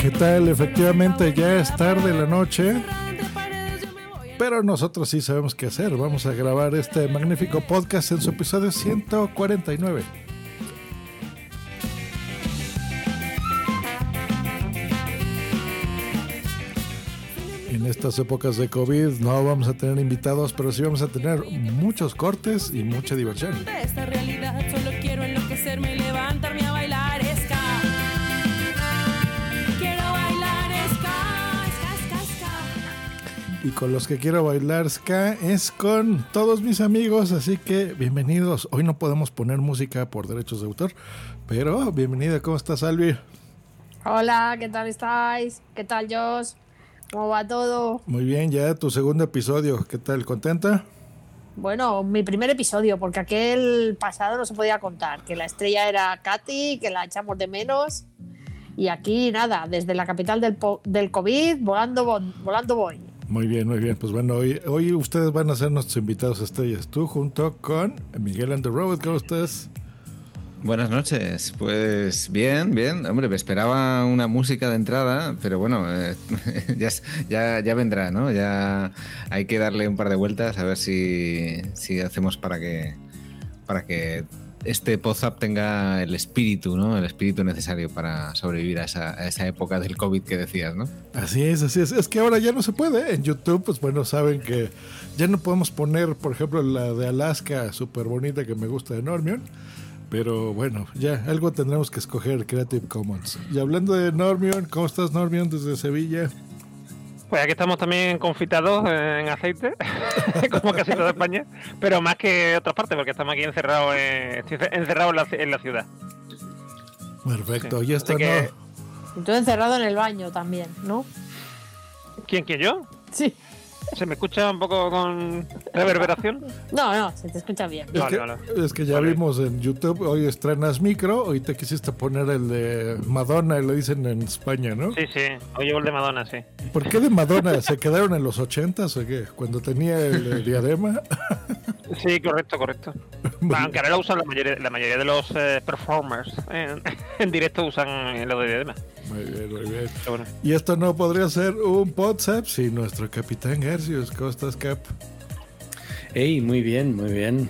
¿Qué tal? Efectivamente ya es tarde la noche, pero nosotros sí sabemos qué hacer. Vamos a grabar este magnífico podcast en su episodio 149. En estas épocas de COVID no vamos a tener invitados, pero sí vamos a tener muchos cortes y mucha diversión. esta realidad solo Y con los que quiero bailar ska es con todos mis amigos, así que bienvenidos. Hoy no podemos poner música por derechos de autor, pero bienvenida, ¿cómo estás, Albi? Hola, ¿qué tal estáis? ¿Qué tal, Josh? ¿Cómo va todo? Muy bien, ya tu segundo episodio, ¿qué tal? ¿Contenta? Bueno, mi primer episodio, porque aquel pasado no se podía contar, que la estrella era Katy, que la echamos de menos. Y aquí nada, desde la capital del, del COVID, volando, vo- volando voy. Muy bien, muy bien. Pues bueno, hoy, hoy ustedes van a ser nuestros invitados estrellas. Tú junto con Miguel and ¿cómo estás? Buenas noches, pues bien, bien. Hombre, me esperaba una música de entrada, pero bueno, eh, ya, ya, ya vendrá, ¿no? Ya hay que darle un par de vueltas a ver si, si hacemos para que, para que este WhatsApp tenga el espíritu, ¿no? El espíritu necesario para sobrevivir a esa, a esa época del COVID que decías, ¿no? Así es, así es. Es que ahora ya no se puede. En YouTube, pues bueno, saben que ya no podemos poner, por ejemplo, la de Alaska, súper bonita que me gusta de Normion. Pero bueno, ya algo tendremos que escoger Creative Commons. Y hablando de Normion, ¿cómo estás, Normion, desde Sevilla? Pues aquí estamos también confitados en aceite, como casi toda España, pero más que otras partes, porque estamos aquí encerrados en, estoy encerrado en la, en la ciudad. Perfecto, Sí. ya está. Así que- Y tú encerrado en el baño también, ¿no? ¿Quién que yo? Sí. ¿Se me escucha un poco con reverberación? No, no, se te escucha bien. Es, Vale, que, vale. es que ya Vale. vimos en YouTube, hoy estrenas micro, hoy te quisiste poner el de Madonna, le dicen en España, ¿no? Sí, sí, hoy llevo el de Madonna, sí. ¿Por qué de Madonna? ¿Se quedaron en los ochentas o qué? Cuando tenía el, eh, diadema. Sí, correcto, correcto. Aunque ahora lo usan la mayoría, la mayoría de los eh, performers en, en directo usan eh, lo de diadema. Muy bien, muy bien. Bueno. Y esto no podría ser un WhatsApp sin nuestro capitán Garcius. ¿Cómo estás, Cap? Hey, muy bien, muy bien.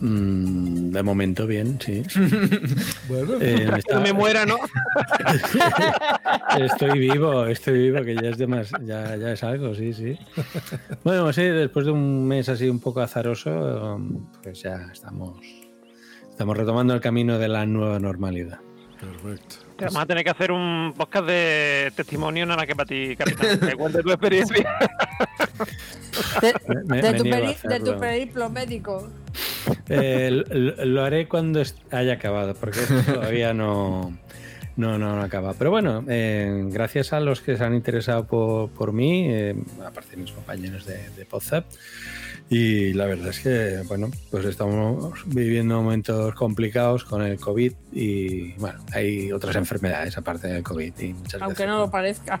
Mm, de momento bien, sí. Bueno, Eh, me está- me muera, ¿no? estoy vivo, estoy vivo, que ya es demas- ya, ya es algo, sí, sí. Bueno, sí, después de un mes así un poco azaroso, um, pues ya estamos, estamos retomando el camino de la nueva normalidad. perfecto. Te vamos a tener que hacer un podcast de testimonio nada más que para ti, capitán. Cuente tu experiencia. De, Me- de me tu, peri- de tu periplo médico. Eh, lo, lo haré cuando haya acabado, porque esto todavía no, no, no, no acaba. Pero bueno, eh, gracias a los que se han interesado por, por mí, eh, aparte de mis compañeros de, de Podzap, y la verdad es que, bueno, pues estamos viviendo momentos complicados con el COVID y, bueno, hay otras enfermedades aparte del COVID. Y muchas Aunque veces, no lo parezca.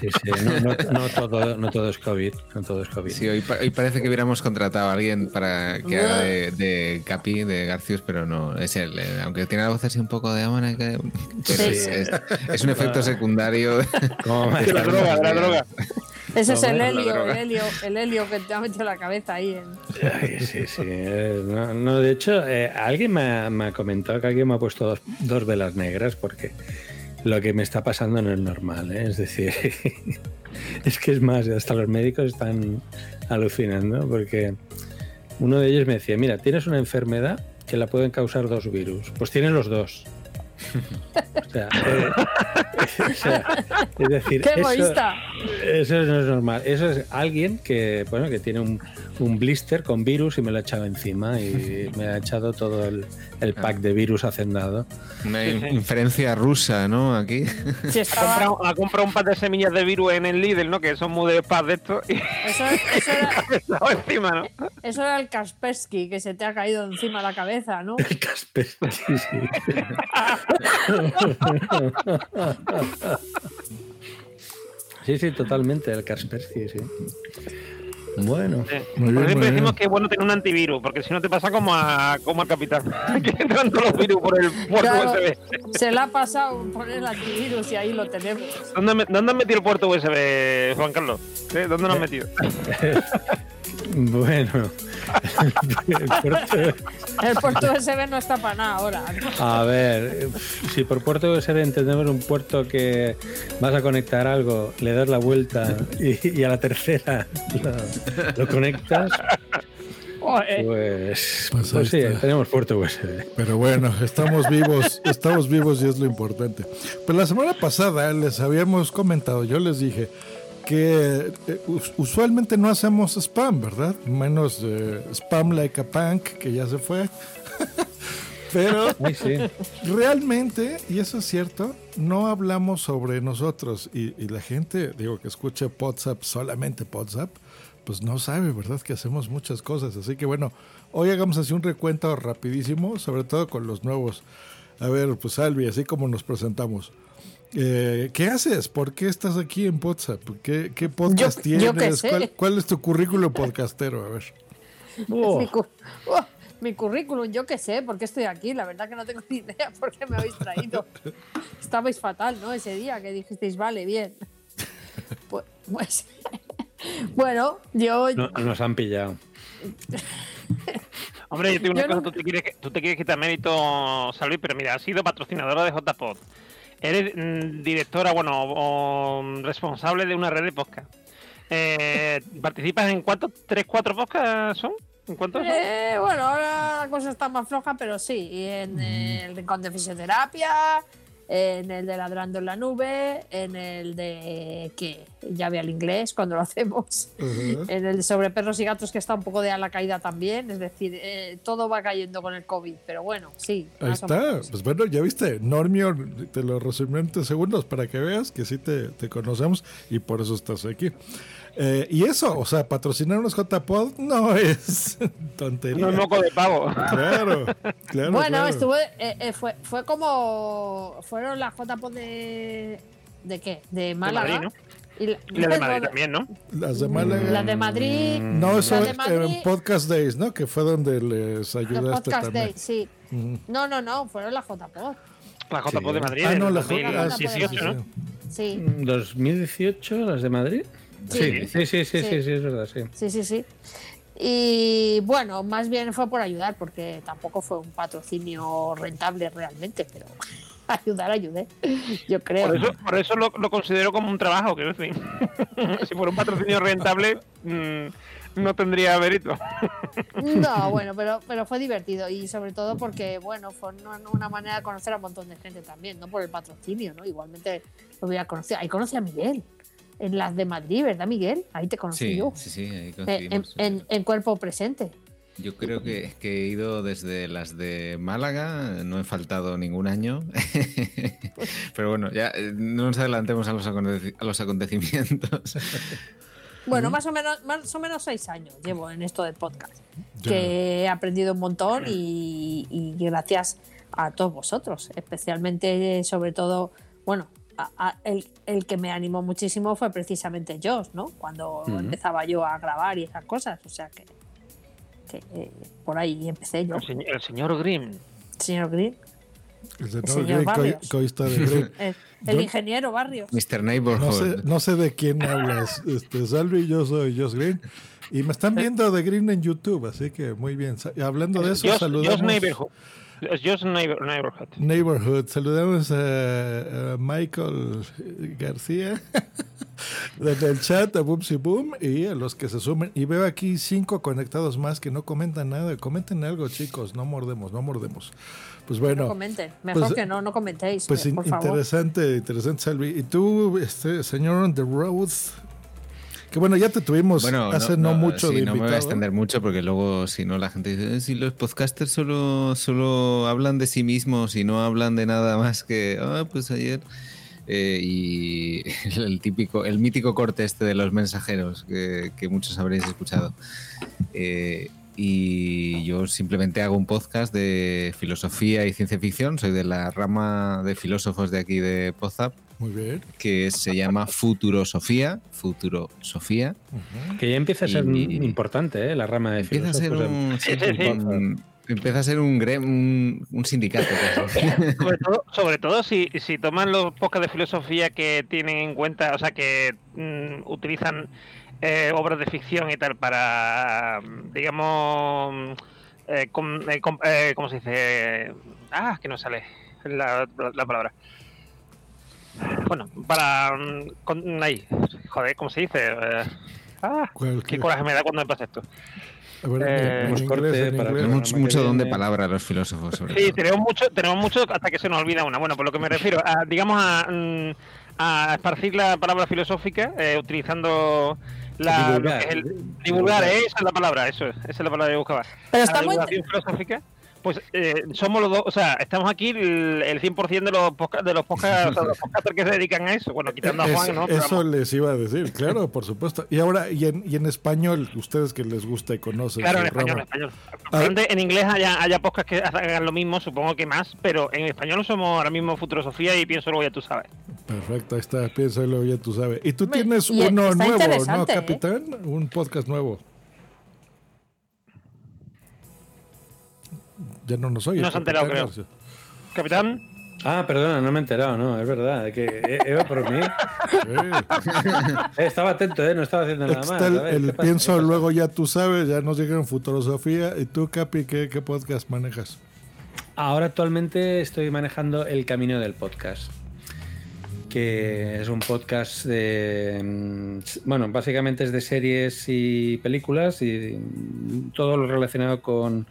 Sí, sí, no, no- no todo, no todo es COVID, no todo es COVID. Sí, hoy, hoy parece que hubiéramos contratado a alguien para que haga de, de Capi, de Garcius, pero no, es él. eh, Aunque tiene la voz así un poco de amana, que, Sí. es, es- es un efecto secundario. ¿Cómo me De la droga, de la droga. Ese es el helio, el helio, el helio que te ha metido la cabeza ahí. En... Ay, sí, sí. eh, No, no, de hecho, eh, alguien me ha, me ha comentado que alguien me ha puesto dos, dos velas negras porque lo que me está pasando no es normal. ¿eh? Es decir, es que es más, hasta los médicos están alucinando porque uno de ellos me decía, mira, tienes una enfermedad que la pueden causar dos virus. Pues tienes los dos. O sea, eh, o sea, es decir, ¡Qué eso- eso no es normal. Eso es alguien que, bueno, que tiene un, un blister con virus y me lo ha echado encima y me ha echado todo el, el pack de virus hacendado. Una Sí, sí. inferencia rusa, ¿no? Aquí. Si Ha estaba- comprado, ha comprado un par de semillas de virus en el Lidl, ¿no? Que son muy de paz de esto. Y eso, eso era, ha encima, ¿no? eso era el Kaspersky que se te ha caído encima la cabeza, ¿no? El Kaspersky, sí. Sí, sí, totalmente, el Kaspersky, sí. Bueno, Sí. Muy bien, Por siempre muy decimos bien. que es bueno tener un antivirus, porque si no te pasa como a, como al capitán, que entran todos los virus por el puerto Claro, USB. se le ha pasado poner el antivirus y ahí lo tenemos. ¿Dónde, ¿Dónde has metido el puerto USB, Juan Carlos? ¿Eh? ¿Dónde lo has metido? bueno. El puerto- El puerto USB no está para nada ahora. ¿no? A ver, si por puerto USB entendemos un puerto que vas a conectar algo, le das la vuelta y, y a la tercera lo, lo conectas, Joder. pues, Pues pues, ahí sí, tenemos puerto USB. Pero bueno, estamos vivos, estamos vivos y es lo importante. Pero la semana pasada les habíamos comentado, yo les dije que eh, us- usualmente no hacemos spam, ¿verdad? Menos eh, spam like a punk, que ya se fue. Pero Ay, sí. realmente, y eso es cierto, no hablamos sobre nosotros. Y, y la gente, digo, que escucha WhatsApp, solamente WhatsApp, pues no sabe, ¿verdad? Que hacemos muchas cosas. Así que bueno, hoy hagamos así un recuento rapidísimo, sobre todo con los nuevos. A ver, pues Albi, así como nos presentamos. Eh, ¿Qué haces? ¿Por qué estás aquí en WhatsApp? ¿Qué, qué podcast Yo- tienes? yo qué sé. ¿Cuál, cuál es tu currículo podcastero? A ver. Oh, Mi, cu- oh, mi currículum, yo qué sé, ¿por qué estoy aquí? La verdad que no tengo ni idea por qué me habéis traído. Estabais fatal, ¿no? Ese día que dijisteis, vale, bien. Pues, pues, bueno, yo no- nos han pillado. Hombre, yo te digo una Yo cosa, no- tú, te quieres, tú te quieres quitar mérito, Salvi, pero mira, has sido patrocinadora de JPod. Eres mm, directora, bueno, o, mm, responsable de una red de podcast. Eh, ¿Participas en cuántos? ¿Tres, cuatro podcasts son? ¿En cuántos? son? Eh, bueno, ahora la cosa está más floja, pero sí. y En el rincón de fisioterapia, en el de ladrando en la nube, en el de que ya ve al inglés cuando lo hacemos, en el de sobre perros y gatos que está un poco de a la caída también. Es decir, eh, todo va cayendo con el COVID, pero bueno, sí. Ahí está. Pues bueno, ya viste, Normio, te lo resumí en 20 segundos para que veas que sí te, te conocemos y por eso estás aquí. Eh, y eso, o sea, patrocinar unos JPod no es tontería. No es moco de pavo. Claro, claro. bueno, claro. estuvo, eh, eh, fue, fue como. Fueron las JPOD de. ¿De qué? De Málaga. Madrid, y la, Y la de Madrid también, ¿no? Las de Málaga. La de Madrid. No, eso de Madrid. en Podcast Days, ¿no? Que fue donde les Los ayudaste Podcast también. Days, sí. No, no, no, fueron las JPOD. La JPod de Madrid. Ah, no, en la 2018, J- ¿no? Sí, ¿2018 las de Madrid? Sí. Sí, sí, sí, sí, sí, Sí. sí, es verdad, sí. sí, sí, sí. Y bueno, más bien fue por ayudar, porque tampoco fue un patrocinio rentable realmente, pero ayudar, ayudé. Yo creo. Por eso, por eso lo, lo considero como un trabajo, quiero decir. si fuera un patrocinio rentable, mm, no tendría mérito. No, bueno, pero, pero fue divertido y sobre todo porque, bueno, fue una, una manera de conocer a un montón de gente también, no por el patrocinio, ¿no? Igualmente lo voy a conocer. Ahí conocí a Miguel, en las de Madrid, ¿verdad, Miguel? Ahí te conocí Sí, yo. sí, sí, ahí En, en- en cuerpo presente. Yo creo que, que he ido desde las de Málaga, no he faltado ningún año. Pero bueno, ya eh, no nos adelantemos a los, aconte- a los acontecimientos. Bueno, más o menos, más o menos seis años llevo en esto del podcast. Ya. Que he aprendido un montón y, y gracias a todos vosotros, especialmente, sobre todo, bueno, a- a- el, el que me animó muchísimo fue precisamente Josh, ¿no? Cuando empezaba yo a grabar y esas cosas, o sea que, que, eh, por ahí empecé yo, El señor, el señor Grimm. señor Green. El señor, señor Green, Barrios. co- coista de Green. El, el Yo- ingeniero Barrios. Mr. No Neighborhood. sé, no sé de quién hablas, este, Salvi, yo soy Josh Green. Y me están viendo de Green en YouTube, así que muy bien. Hablando de eso, Just, saludamos... Neighborhood. Just Neighbor- Neighborhood. Neighborhood. Saludamos a, a Michael García desde el chat, a Boomsy Boom y a los que se sumen. Y veo aquí cinco conectados más que no comentan nada. Comenten algo, chicos. No mordemos, no mordemos. Pues bueno. no comenten. Mejor pues- que no, no comentéis. Pues eh, in- por favor. interesante, interesante, Salvi. Y tú, este señor on the road, que bueno, ya te tuvimos Bueno, hace no, mucho sí, de no me voy a extender mucho porque luego si no la gente dice, "Eh, si los podcasters solo, solo hablan de sí mismos y no hablan de nada más que, ah, pues ayer... Eh, y el típico, el mítico corte este de los mensajeros que, que muchos habréis escuchado. Eh, y yo simplemente hago un podcast de filosofía y ciencia ficción. Soy de la rama de filósofos de aquí de Podzap, Muy bien. que se llama Futurosofía. Futurosofía. Que ya empieza a ser Y- importante, ¿eh? La rama de Empieza a ser un, Sí, sí, sí, sí. un- empieza a ser un, gre- un, un sindicato. casi. Sobre todo, sobre todo si, si toman los podcasts de filosofía que tienen en cuenta, o sea, que mm, utilizan eh, obras de ficción y tal para, digamos, eh, com- eh, com- eh, ¿cómo se dice? Ah, que no sale la, la palabra. Bueno, para... mm, con- ahí, joder, ¿cómo se dice? Eh, ah, ¿Cuál- qué coraje me da cuando me pasa esto. Ver, Eh, en Pues inglés, en para inglés. mucho don de palabra los filósofos. Sobre Sí, todo. tenemos mucho, tenemos mucho hasta que se nos olvida una. Bueno, por lo que me refiero, a, digamos a, mm, a esparcir la palabra filosófica eh, utilizando la lo Divulgar. que es el- divulgar, eh, esa es la palabra, eso es, esa es la palabra que buscaba. Pero La está muy, filosófica, pues eh, somos los dos, o sea, estamos aquí el, el 100% de los podcasts, de los podcasts, o sea, de los podcasters que se dedican a eso. Bueno, quitando a Es- Juan, ¿no? Pero eso vamos. les iba a decir, claro, por supuesto. Y ahora, y en, y en español, ustedes que les gusta y conocen. Claro, en español, en español. Probablemente en inglés haya, haya podcasts que hagan lo mismo, supongo que más, pero en español somos ahora mismo Futurosofía y pienso luego ya tú sabes. Perfecto, ahí está, piénsalo, ya tú sabes. Y tú tienes y uno nuevo, ¿no, ¿eh? capitán? Un podcast nuevo. Ya no nos oye. No se ha enterado, capitán creo. García. Capitán, Ah, perdona, no me he enterado, no, es verdad. Que iba por mí. Sí. Eh, estaba atento, ¿eh? No estaba haciendo nada más. Está el, ver, el pienso luego ya tú sabes, ya nos llega en Futurosofía. ¿Y tú, Capi, qué, qué podcast manejas? Ahora actualmente estoy manejando El Camino del Podcast, que es un podcast de... mm, Bueno, básicamente es de series y películas y todo lo relacionado con,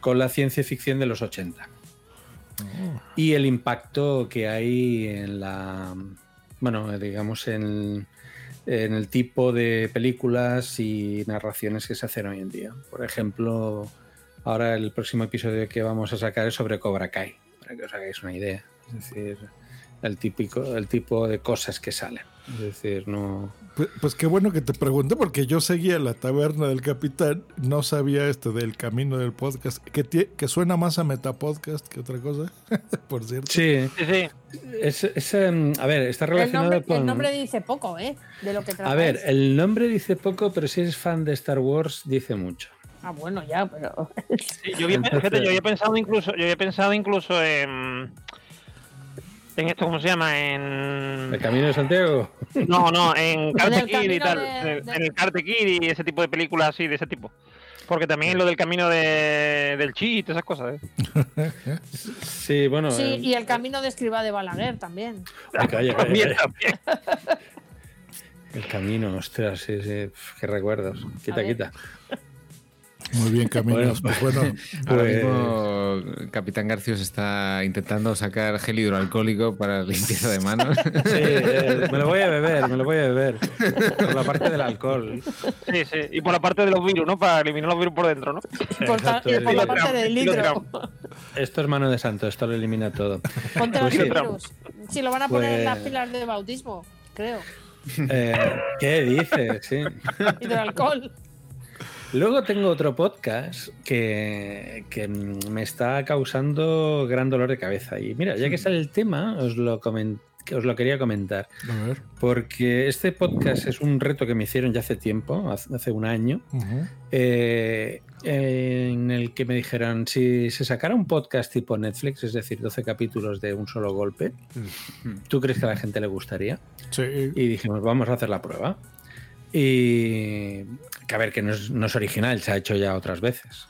con la ciencia ficción de los 80. Y el impacto que hay en la... Bueno, digamos, en, en el tipo de películas y narraciones que se hacen hoy en día. Por ejemplo, ahora el próximo episodio que vamos a sacar es sobre Cobra Kai, para que os hagáis una idea. Es decir, el típico, el tipo de cosas que salen. Es decir, no. Pues, pues qué bueno que te pregunté, porque yo seguía la taberna del capitán, no sabía este del camino del podcast, que, tie- que suena más a metapodcast que otra cosa, por cierto. Sí, sí, sí. es, es, em, a ver, está el, relacionado nombre, con. el nombre dice poco, ¿eh? De lo que trata. A ver, el nombre dice poco, pero si eres fan de Star Wars, dice mucho. Ah, bueno, ya, pero. Sí, yo, había, Entonces- fíjate, yo había pensado incluso, yo había pensado incluso en en esto cómo se llama en El Camino de Santiago. no no en Karate Kid y tal de- en- de- en el Karate Kid y ese tipo de películas así de ese tipo porque también es lo del camino de, del chi y todas esas cosas ¿eh? Sí, bueno. Sí, eh, y el camino de escriba de Balaguer también. Ay, calla, calla, También, calla. también. El camino, ostras, sí, sí. Qué recuerdos. Quita, quita. Muy bien, Caminos. Bueno, Pues bueno, Ahora Pues- mismo Capitán Garcios está intentando sacar gel hidroalcohólico para limpieza de manos. Sí, eh, me lo voy a beber, me lo voy a beber. Por la parte del alcohol. sí sí y por la parte de los virus no para eliminar los virus por dentro no Por, Exacto, y por la parte del litro. Esto es mano de santo, esto lo elimina todo. Ponte Pues los sí. virus. Si lo van a poner en las Pues- pilas de bautismo, creo. Eh, ¿Qué dices? Sí. Y del alcohol. Luego tengo otro podcast que, que me está causando gran dolor de cabeza. Y mira, ya que sale el tema, os lo, comen- que os lo quería comentar. a ver. Porque este podcast es un reto que me hicieron ya hace tiempo, hace un año. Eh, en el que me dijeron, si se sacara un podcast tipo Netflix, es decir, 12 capítulos de un solo golpe, ¿tú crees que a la gente le gustaría? Sí. Y dijimos, vamos a hacer la prueba. Y que a ver, que no es, no es original, se ha hecho ya otras veces.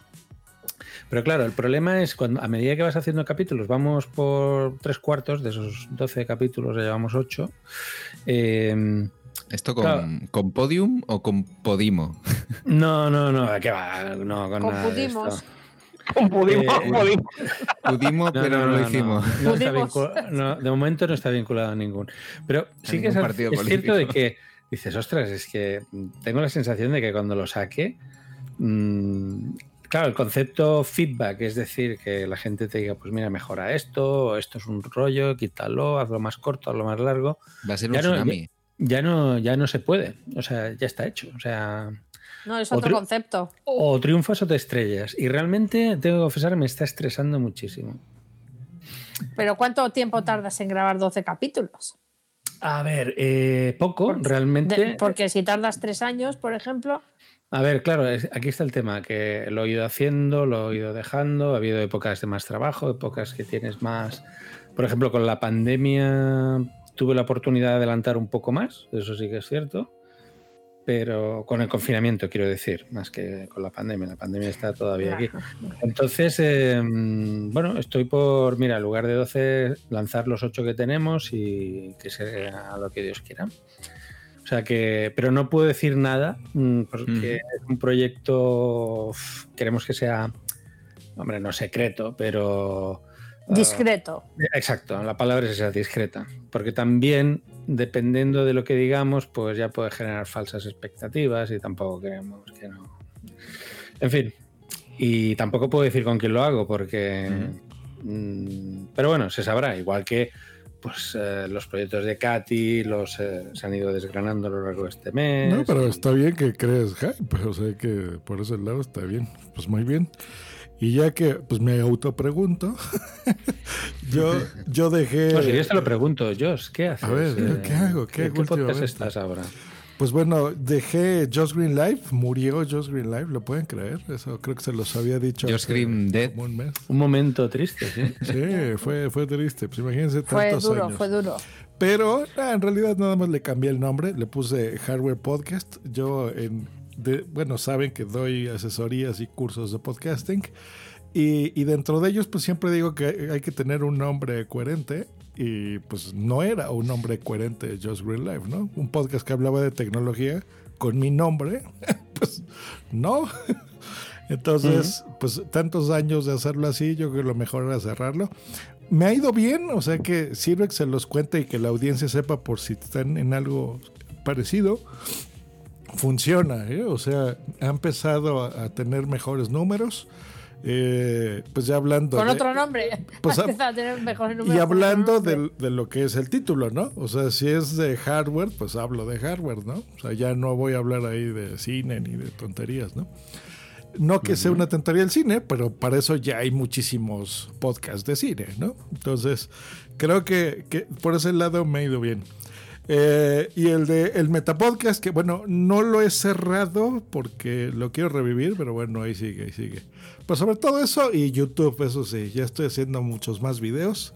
Pero claro, el problema es cuando a medida que vas haciendo capítulos, vamos por tres cuartos de esos 12 capítulos, ya llevamos 8. Eh, ¿Esto con, Claro. con Podium o con Podimo? no, no, no, ¿qué va? No, con, Con nada de Pudimos. esto. Pudimos, Eh, pudimos. Pudimo, No, pero no, no, lo hicimos. no está de momento no está vinculado a ningún. Pero sí que es, es cierto de que dices, ostras, es que tengo la sensación de que cuando lo saque, mm, claro, el concepto feedback, es decir, que la gente te diga, pues mira, mejora esto, o esto es un rollo, quítalo, hazlo más corto, hazlo más largo, Va a ser un Ya no- tsunami. ya no, ya no se puede. O sea, ya está hecho. O sea, No, es otro Otro- concepto. o triunfas o te estrellas. Y realmente, tengo que confesar, me está estresando muchísimo. Pero ¿cuánto tiempo tardas en grabar 12 capítulos? A ver, eh, poco, Por- realmente. De- porque si tardas tres años, por ejemplo, A ver, claro, es- aquí está el tema, que lo he ido haciendo, lo he ido dejando, ha habido épocas de más trabajo, épocas que tienes más... Por ejemplo, con la pandemia tuve la oportunidad de adelantar un poco más, eso sí que es cierto, pero con el confinamiento, quiero decir, más que con la pandemia, la pandemia está todavía aquí. Entonces, eh, bueno, estoy por, mira, en lugar de 12, lanzar los 8 que tenemos y que sea lo que Dios quiera. O sea que, pero no puedo decir nada mm, porque es un proyecto, queremos que sea, hombre, no secreto, pero... discreto. Exacto, la palabra es esa, discreta. Porque también, dependiendo de lo que digamos, pues ya puede generar falsas expectativas y tampoco queremos que no. En fin, y tampoco puedo decir con quién lo hago, porque. mm, pero bueno, se sabrá, igual que pues eh, los proyectos de Katy los, eh, se han ido desgranando a lo largo de este mes. No, pero está bien que crees hype, o sea que por ese lado está bien, pues muy bien. Y ya que pues me autopregunto, yo, yo dejé... No, si yo te lo pregunto, Josh, ¿qué haces? A ver, Eh, ¿qué hago? ¿Qué ¿En hago qué podcast estás ahora? Pues bueno, dejé Josh Green Live, murió Josh Green Live, ¿lo pueden creer? Eso creo que se los había dicho. Josh Green Dead. un mes. Un momento triste, ¿sí? Sí, fue, fue triste, pues imagínense Fue tantos duro, años. fue duro. Pero ah, en realidad nada más le cambié el nombre, le puse Hardware Podcast. Yo, en, de- bueno, saben que doy asesorías y cursos de podcasting. Y, y dentro de ellos, pues siempre digo que hay que tener un nombre coherente. Y pues no era un nombre coherente Just Green Life, ¿no? Un podcast que hablaba de tecnología con mi nombre, pues no. Entonces, pues tantos años de hacerlo así, yo creo que lo mejor era cerrarlo. Me ha ido bien, o sea que sirve que se los cuente y que la audiencia sepa por si están en algo parecido. Funciona, ¿eh? o sea, ha empezado a, a tener mejores números. Eh, pues ya hablando. Con de- otro nombre. Pues, a tener mejores números y hablando de, de lo que es el título, ¿no? O sea, si es de hardware, pues hablo de hardware, ¿no? O sea, ya no voy a hablar ahí de cine ni de tonterías, ¿no? No que sea una tontería el cine, pero para eso ya hay muchísimos podcasts de cine, ¿no? Entonces, creo que, que por ese lado me ha ido bien. Eh, y el de el Metapodcast, que bueno, no lo he cerrado porque lo quiero revivir, pero bueno, ahí sigue, ahí sigue. Pues sobre todo eso y YouTube, eso sí, ya estoy haciendo muchos más videos.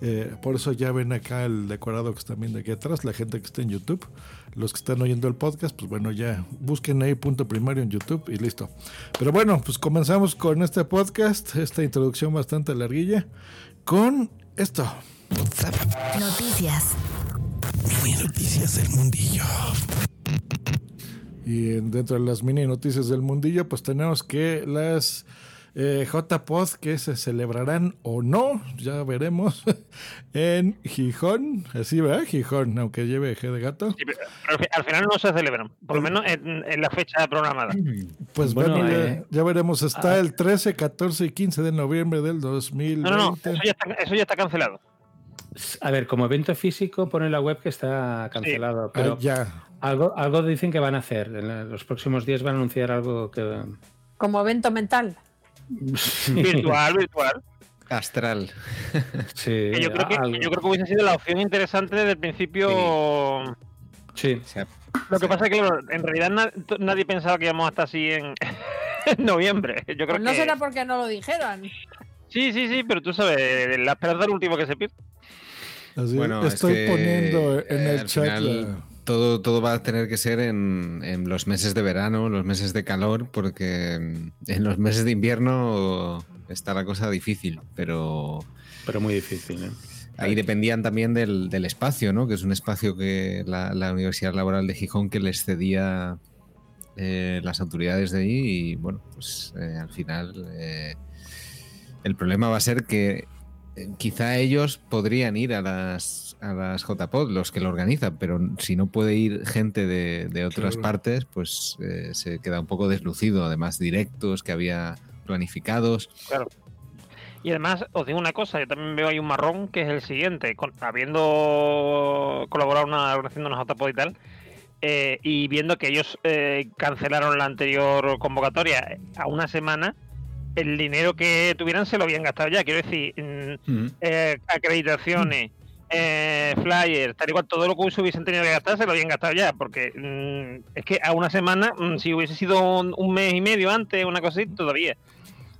Eh, por eso ya ven acá el decorado que están viendo aquí atrás, la gente que está en YouTube. Los que están oyendo el podcast, pues bueno, ya busquen ahí punto primario en YouTube y listo. Pero bueno, pues comenzamos con este podcast, esta introducción bastante larguilla, con esto. Noticias. Noticias del mundillo. Y en- dentro de las mini noticias del mundillo, pues tenemos que las eh, JPod que se celebrarán o no, ya veremos, en Gijón, así va, Gijón, aunque lleve G de gato. Sí, pero al fi- al final no se celebran, por lo menos en, en la fecha programada. Pues Bueno, bueno, ya, eh, ya veremos, está el 13, 14 y 15 de noviembre del 2020. No, no, no, eso ya está, eso ya está cancelado. A ver, como evento físico pone la web que está cancelado, pero ya, algo, algo dicen que van a hacer. En los próximos días van a anunciar algo que... Como evento mental. Virtual, virtual. Astral. Sí, Que yo, creo que, algo. yo creo que hubiese sido la opción interesante desde el principio. Sí. O sea, Lo que pasa es que claro, en realidad na- nadie pensaba que íbamos a estar así en, en noviembre. Yo creo Pues no que... será porque no lo dijeran. Sí, sí, sí, pero tú sabes, la esperanza es lo último que se pierde. Así, Bueno, es estoy que, poniendo en eh, el chat final, la- todo, todo va a tener que ser en, en los meses de verano, los meses de calor, porque en los meses de invierno está la cosa difícil, pero Pero muy difícil, ¿eh? ahí dependían también del, del espacio, ¿no? Que es un espacio que la, la Universidad Laboral de Gijón que les cedía eh, las autoridades de ahí y bueno, pues eh, al final eh, el problema va a ser que quizá ellos podrían ir a las a las JPod, los que lo organizan, pero si no puede ir gente de, de otras Claro. partes, pues eh, se queda un poco deslucido. Además, directos que había planificados. Claro. Y además, os digo una cosa, yo también veo ahí un marrón que es el siguiente. con- habiendo colaborado en una organización de una JPod y tal, eh, y viendo que ellos eh, cancelaron la anterior convocatoria a una semana, el dinero que tuvieran se lo habían gastado ya. Quiero decir, mm, eh, acreditaciones, eh, flyers, tal y cual, todo lo que se hubiesen tenido que gastar se lo habían gastado ya, porque mm, es que a una semana, mm, si hubiese sido un, un mes y medio antes, una cosa así, todavía.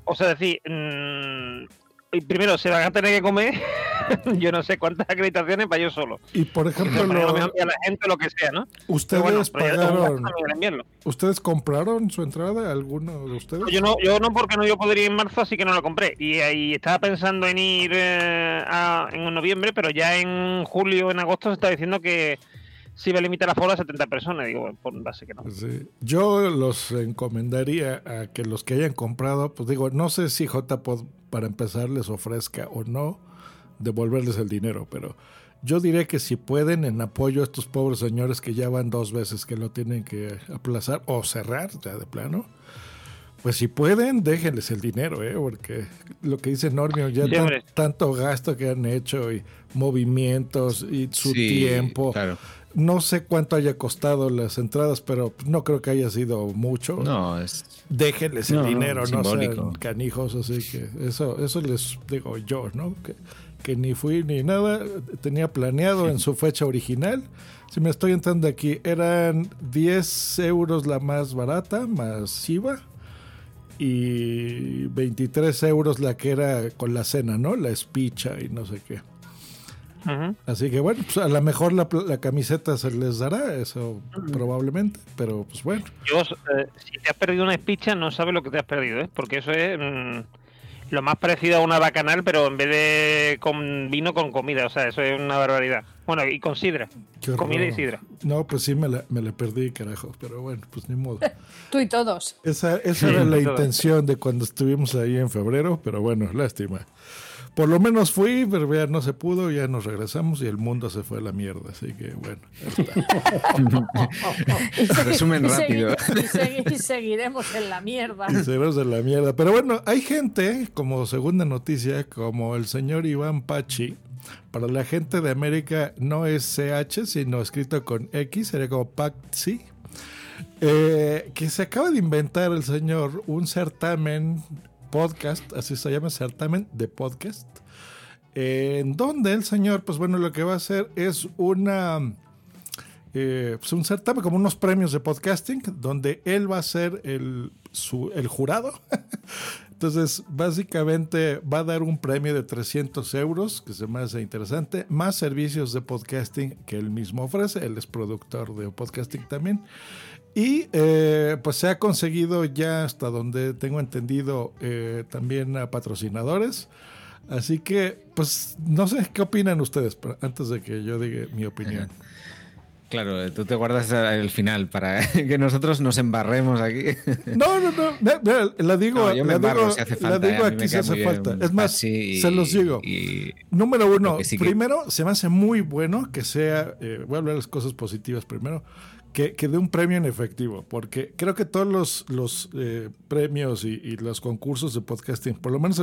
O sea, decir, mm, primero se van a tener que comer, yo no sé cuántas acreditaciones para yo solo. Y por ejemplo, Para lo- a la gente lo que sea, ¿no? Ustedes bueno, pagaron. ¿ustedes compraron su entrada? ¿Alguno de ustedes? Yo no, yo no porque no yo podría ir en marzo, así que no lo compré. Y ahí estaba pensando en ir eh, a- en noviembre, pero ya en julio, en agosto se está diciendo que se iba a limitar la aforo a 70 personas. Digo, por base que no. Sí. Yo los encomendaría a que los que hayan comprado, pues digo, no sé si JPod para empezar les ofrezca o no devolverles el dinero, pero yo diré que si pueden, en apoyo a estos pobres señores que ya van dos veces que lo tienen que aplazar o cerrar ya de plano, pues si pueden, déjenles el dinero, ¿eh? porque lo que dice Normio, ya tan- tanto gasto que han hecho y movimientos y su Sí, tiempo. claro. No sé cuánto haya costado las entradas, pero no creo que haya sido mucho. No, es Déjenles el No, no, dinero, no, simbólico. sean canijos, así que eso, eso les digo yo, ¿no? Que, que ni fui ni nada, tenía planeado en su fecha original. Si me estoy entrando aquí, eran 10 euros la más barata, más IVA, y 23 euros la que era con la cena, ¿no? La espicha y no sé qué. Ujú. Así que bueno, pues a lo mejor la, la camiseta se les dará, eso probablemente, pero pues bueno. Yo, eh, si te has perdido una espicha, no sabes lo que te has perdido, ¿eh? Porque eso es mm, lo más parecido a una bacanal, pero en vez de con vino, con comida. O sea, eso es una barbaridad. Bueno, y con sidra. Qué Comida y horror. sidra. No, pues sí me la, me la perdí, carajo, pero bueno, pues ni modo. Tú y todos. Esa, esa Sí, era la todo. intención de cuando estuvimos ahí en febrero, pero bueno, lástima. Por lo menos fui, pero ya no se pudo, ya nos regresamos y el mundo se fue a la mierda, así que bueno, está. Resumen Y rápido. y segui- y seguiremos en la mierda. Ceros de la mierda. Pero bueno, hay gente, como segunda noticia, como el señor Iván Pachi. Para la gente de América no es CH, sino escrito con X, sería como Pachi. Eh, que se acaba de inventar el señor un certamen podcast, así se llama, certamen de podcast, eh, en donde el señor, pues bueno, lo que va a hacer es una eh, pues un certamen, como unos premios de podcasting, donde él va a ser el, el jurado. Entonces, básicamente va a dar un premio de 300 euros, que se me hace interesante, más servicios de podcasting que él mismo ofrece. Él es productor de podcasting también. Y eh, pues se ha conseguido ya, hasta donde tengo entendido, eh, también a patrocinadores. Así que, pues, no sé qué opinan ustedes, pero antes de que yo diga mi opinión. Claro, eh, tú te guardas el final para que nosotros nos embarremos aquí. No, no, no. La digo, No, yo me la embarro digo, si hace la falta, digo eh, a mí me aquí si hace falta. Es más, y- se los digo. y- Número uno, que sí que- primero, se me hace muy bueno que sea, eh, voy a hablar de las cosas positivas primero, que, que dé un premio en efectivo, porque creo que todos los, los eh, premios y, y los concursos de podcasting, por lo menos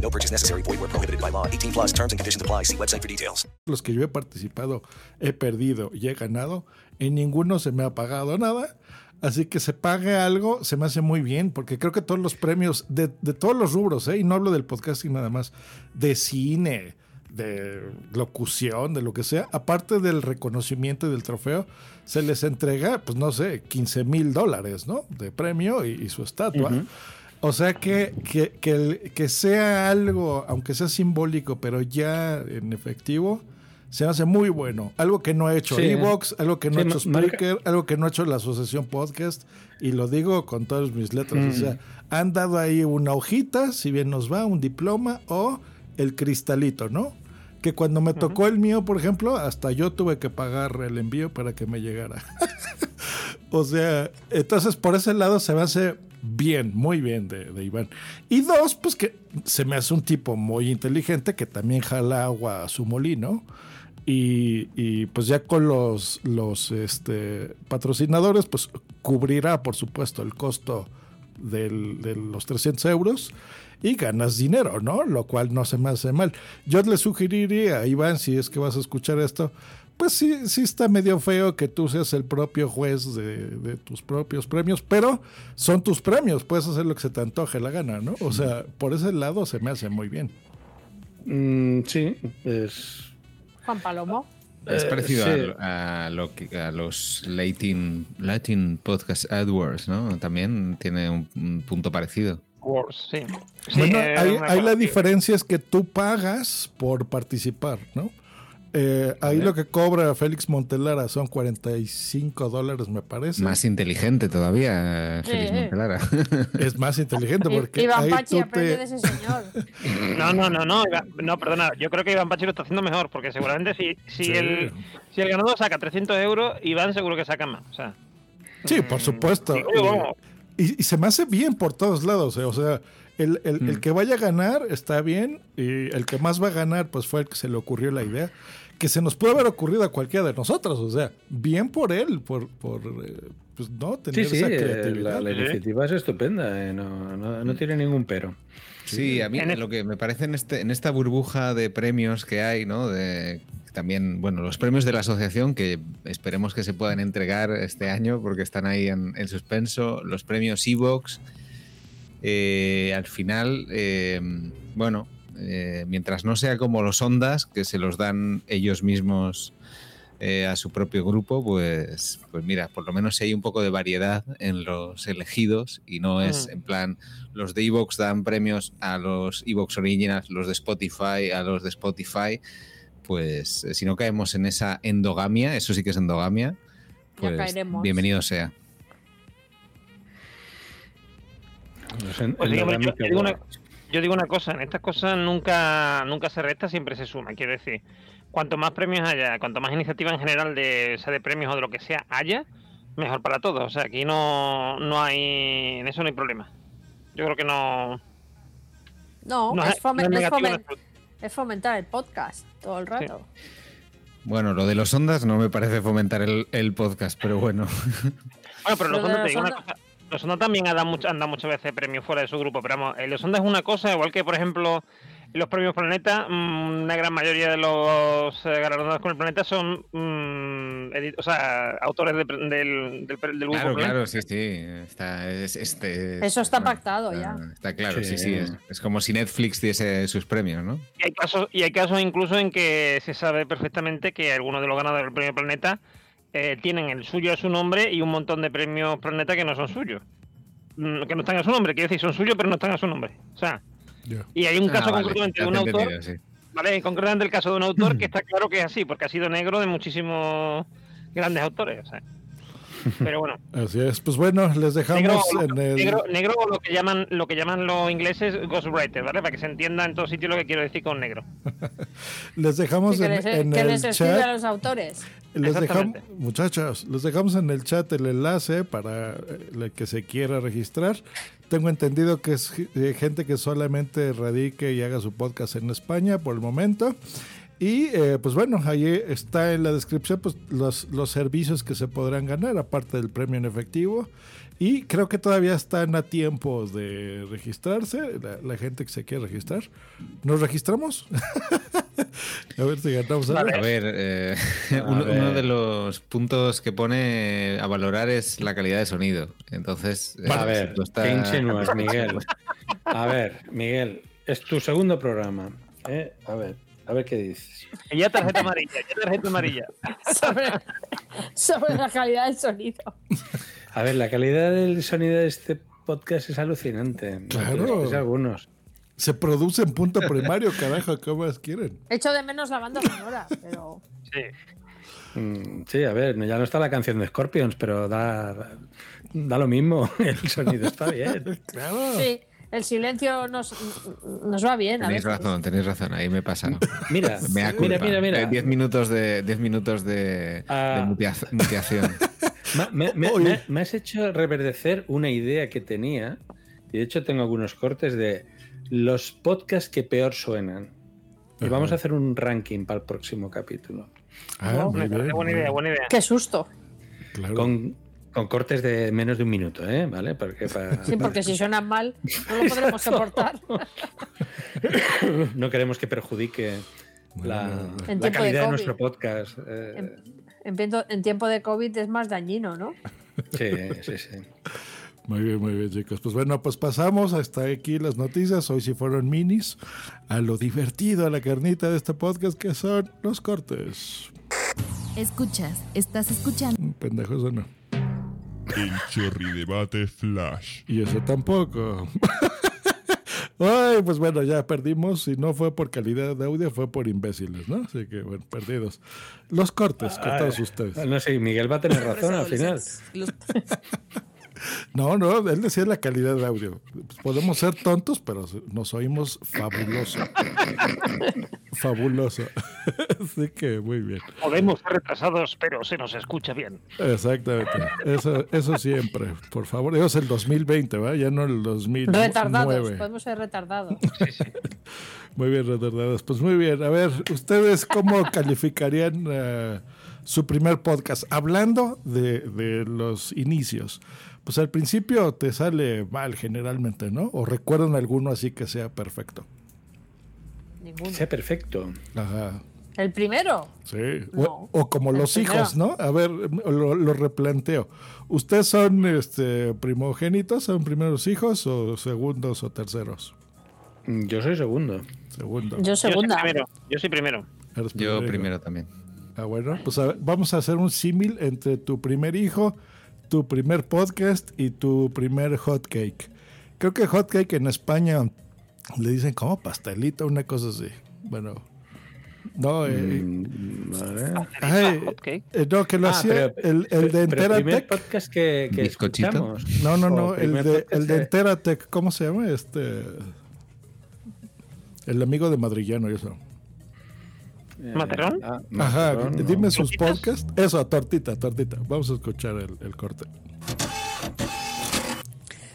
No purchase necessary. Void where prohibited by law. 18 plus terms and conditions apply. See website for details. Los que yo he participado, he perdido y he ganado, en ninguno se me ha pagado nada. Así que se pague algo, se me hace muy bien, porque creo que todos los premios de, de todos los rubros, ¿eh? y no hablo del podcasting nada más, de cine, de locución, de lo que sea, aparte del reconocimiento y del trofeo, se les entrega, pues no sé, 15 mil dólares, ¿no? De premio y, y su estatua. Ujú. O sea que, que, que, el- que sea algo, aunque sea simbólico, pero ya en efectivo, se hace muy bueno. Algo que no ha hecho Sí. Evox, algo que no Sí, ha hecho Spreaker, algo que no ha hecho la Asociación Podcast, y lo digo con todas mis letras. Mm. O sea, han dado ahí una hojita, si bien nos va, un diploma o el cristalito, ¿no? Que cuando me tocó el mío, por ejemplo, hasta yo tuve que pagar el envío para que me llegara. O sea, entonces por ese lado se me hace bien, muy bien de, de Iván. Y dos, pues que se me hace un tipo muy inteligente que también jala agua a su molino. Y, y, pues ya con los, los este, patrocinadores, pues cubrirá, por supuesto, el costo del- de los 300 euros y ganas dinero, ¿no? Lo cual no se me hace mal. Yo le sugeriría a Iván, si es que vas a escuchar esto, pues sí, sí está medio feo que tú seas el propio juez de, de tus propios premios, pero son tus premios, puedes hacer lo que se te antoje la gana, ¿no? O sea, por ese lado se me hace muy bien. Mm, sí, es. Juan Palomo. Es Eh, parecido sí. a, a lo que- a los Latin, Latin Podcast AdWords, ¿no? También tiene un, un punto parecido. Wars, sí. Sí, bueno, eh, ahí, una ahí la diferencia es que tú pagas por participar, ¿no? Eh, ahí lo que cobra Félix Montelara son 45 dólares, me parece. Más inteligente todavía, Félix Sí. Montelara. Es más inteligente porque Iván ahí Pachi tú aprende te- de ese señor. No, no, no, no, no, perdona. Yo creo que Iván Pachi lo está haciendo mejor, porque seguramente si, si, Sí. el, si el ganador saca 300 euros, Iván seguro que saca más. O sea, Sí, por supuesto. Sí, Y- vamos. Y, y se me hace bien por todos lados. eh, O sea, el, el- Mm. el que vaya a ganar está bien. Y el que más va a ganar, pues fue el que se le ocurrió la idea. Que se nos puede haber ocurrido a cualquiera de nosotros. O sea, bien por él, por, por eh, pues no Sí, tener sí, esa eh, creatividad. la, la iniciativa es estupenda, eh, no, no, no tiene ningún pero. Sí, a mí lo que me parece en, este, en esta burbuja de premios que hay, ¿no? De, también, bueno, los premios de la asociación que esperemos que se puedan entregar este año porque están ahí en, en suspenso, los premios Evox. eh, al final, eh, bueno, eh, mientras no sea como los Ondas, que se los dan ellos mismos eh, a su propio grupo, pues, pues mira, por lo menos hay un poco de variedad en los elegidos y no es Mm. en plan, los de Evox dan premios a los Evox Originals, los de Spotify a los de Spotify, pues eh, si no caemos en esa endogamia, eso sí que es endogamia, pues caeremos. bienvenido sea. En- Pues digamos, yo, endogámica yo digo una, Awards. Yo digo una cosa, en estas cosas nunca, nunca se resta, siempre se suma. Quiero decir, cuanto más premios haya, cuanto más iniciativa en general de, sea de premios o de lo que sea haya, mejor para todos. O sea, aquí no, no hay, en eso no hay problema. Yo creo que no. No, No es, es- fomen- no es es negativo en fomen- absoluto. es fomentar el podcast todo el rato. Bueno, lo de los Ondas no me parece fomentar el, el podcast, pero bueno. Bueno, pero los Lo Ondas, te digo una cosa. Los Ondas también han dado, much- han dado muchas veces premios fuera de su grupo, pero vamos, el los Ondas es una cosa, igual que, por ejemplo, los premios Planeta, mm, una gran mayoría de los eh, galardonados con el Planeta son mm, edit- o sea, autores de del, del, del grupo Claro, Planeta. claro, sí, sí. Está, es- este, Eso está bueno, pactado está- ya. Está claro, sí, Sí. sí. Es, es como si Netflix diese sus premios, ¿no? Y hay casos, y hay casos incluso en que se sabe perfectamente que algunos de los ganadores del premio Planeta eh, tienen el suyo a su nombre y un montón de premios Planeta que no son suyos. Mm, Que no están a su nombre, quiero decir, son suyos pero no están a su nombre. O sea, y hay un Ah, caso vale, concretamente de un autor, sí. ¿vale? Concretamente el caso de un autor que está claro que es así, porque ha sido negro de muchísimos grandes autores. O sea. Pero bueno. Así es. Pues bueno, les dejamos Negro, en el. negro, negro o lo que llaman lo que llaman los ingleses ghostwriter, ¿vale? Para que se entienda en todo sitio lo que quiero decir con negro. Les dejamos que en, les, en que el les escribe a chat. los autores. Les dejamos, muchachos, les dejamos en el chat el enlace para eh, el que se quiera registrar. Tengo entendido que es eh, gente que solamente radique y haga su podcast en España por el momento. Y eh, pues bueno, ahí está en la descripción pues, los, los servicios que se podrán ganar, aparte del premio en efectivo. Y creo que todavía están a tiempo de registrarse, la, la gente que se quiere registrar. ¿Nos registramos? a ver si ganamos algo. A ver, eh, A uno, ver. uno de los puntos que pone a valorar es la calidad de sonido. Entonces, eh, A ver, tú estás- ¿qué insinúas, Miguel? A ver, Miguel, es tu segundo programa. ¿eh? A ver, a ver qué dices. Y ya tarjeta amarilla, ya tarjeta amarilla. sobre, sobre la calidad del sonido. A ver, la calidad del sonido de este podcast es alucinante. No Claro. algunos. Se produce en punto primario, carajo, ¿qué más quieren? Echo de menos la banda sonora, pero Sí. Mm, Sí, a ver, ya no está la canción de Scorpions, pero da, da lo mismo. El sonido está bien. Claro. sí, el silencio nos, nos va bien. A Tenéis veces. razón, tenéis razón, ahí me pasa. Mira, Me da mira, culpa. mira, mira. Eh, Diez minutos de, diez minutos de, Ah. de mutea- muteación. Me, me- Oye. me- me has hecho reverdecer una idea que tenía, y de hecho tengo algunos cortes de los podcasts que peor suenan. Y Ajá. vamos a hacer un ranking para el próximo capítulo. Ah, muy parece bien, buena idea, buena idea. Qué susto. Claro. Con, con cortes de menos de un minuto, ¿eh? ¿Vale? Porque para- Sí, porque si suenan mal, no lo podremos soportar. no queremos que perjudique la, En la tiempo de calidad de, nuestro podcast. eh, En, en tiempo- en tiempo de COVID es más dañino, ¿no? sí, sí, sí. Muy bien, muy bien, chicos. Pues bueno, pues pasamos hasta aquí las noticias. Hoy sí fueron minis. A lo divertido, a la carnita de este podcast, que son los cortes. Escuchas, estás escuchando. Pendejos o no. El chorridebate flash. Y eso tampoco. Ay, pues bueno, ya perdimos. Y no fue por calidad de audio, fue por imbéciles, ¿no? Así que, bueno, perdidos. Los cortes con todos ustedes. Ah, No sé, Miguel va a tener razón al final. No, no, él decía la calidad de audio. Pues podemos ser tontos, pero nos oímos fabuloso. fabuloso. Así que muy bien. Podemos ser retrasados, pero se nos escucha bien. Exactamente. Eso, eso siempre, por favor. Eso es el 2020, ¿va? Ya no el 2009. Retardados, podemos ser retardados. Muy bien, retardados. Pues muy bien. A ver, ¿ustedes cómo calificarían eh, su primer podcast? Hablando de, de los inicios. Pues al principio te sale mal generalmente, ¿no? ¿O recuerdan alguno así que sea perfecto? Ninguno. Sea perfecto. Ajá. ¿El primero? Sí. No. O, o como los primero. hijos, ¿no? A ver, lo, lo replanteo. ¿Ustedes son este, primogénitos? ¿Son primeros hijos o segundos o terceros? Yo soy segundo. Segundo. Yo segunda. Yo soy primero. Yo soy primero. Yo primero también. Ah, bueno, pues a ver, vamos a hacer un símil entre tu primer hijo, tu primer podcast y tu primer hot cake. Creo que hot cake en España le dicen como pastelito, una cosa así. Bueno, no, eh, Mm, vale. ay, hotcake. eh, no, que lo Ah, hacía pero- el, el de Enteratec. podcast que, que escuchamos. No, no, no, el de, el de Enteratec, ¿cómo se llama? Este, el amigo de Madrillano y eso. Eh, ¿Materón? ah, Ajá, no. dime sus ¿Tortitas? podcasts. Eso, tortita, tortita. Vamos a escuchar el, el corte.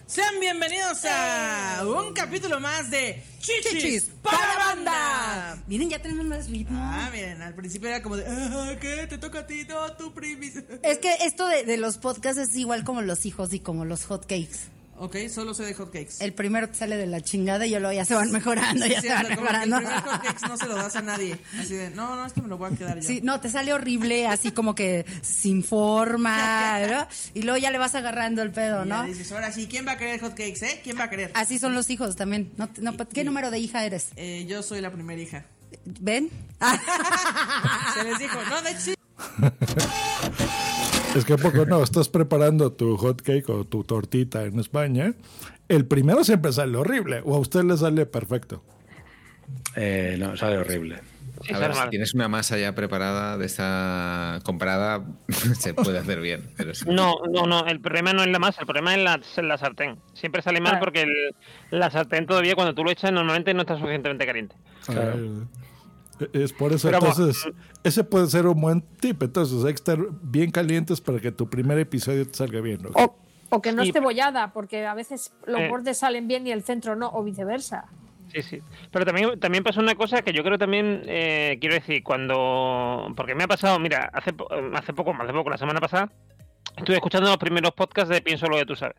Sean bienvenidos a un capítulo más de Chichis, para banda. Miren, ya tenemos más ritmo. Ah, miren, al principio era como de, ah, ¿qué? Te toca a ti, no, tu primis. Es que esto de, de los podcasts es igual como los hijos y como los hotcakes. Ok, solo sé de hotcakes. El primero te sale de la chingada y luego ya se van mejorando, ya Sí, se o van sea, como que el primer hotcakes no se lo das a nadie. Así de, no, no, esto me lo voy a quedar yo. Sí, no, te sale horrible, así como que sin forma, ¿no? Y luego ya le vas agarrando el pedo, Y ya ¿no? dices, ahora sí, ¿quién va a querer hotcakes, eh? ¿Quién va a querer? Así son los hijos también. No, no, ¿Qué número de hija eres? Eh, yo soy la primera hija. ¿Ven? Se les dijo, no, de hecho. Es que a poco no, estás preparando tu hot cake o tu tortita en España. El primero siempre sale horrible, o a usted le sale perfecto. Eh, no, sale horrible. Sí, A ver, si tienes una masa ya preparada de esta comprada, se puede hacer bien. Pero sí. No, no, no, el problema no es la masa, el problema es la, es la sartén. Siempre sale mal Claro. porque el- la sartén todavía cuando tú lo echas normalmente no está suficientemente caliente. Ah, Es por eso, Pero entonces, ese puede ser un buen tip. Entonces, hay que estar bien calientes para que tu primer episodio te salga bien. ¿no? O, o que no Sí. esté bollada, porque a veces los Eh. bordes salen bien y el centro no, o viceversa. Sí, sí. Pero también, también pasa una cosa que yo creo también, eh, quiero decir, cuando... Porque me ha pasado, mira, hace, hace poco, hace poco, la semana pasada, estuve escuchando los primeros podcasts de Pienso lo que tú sabes.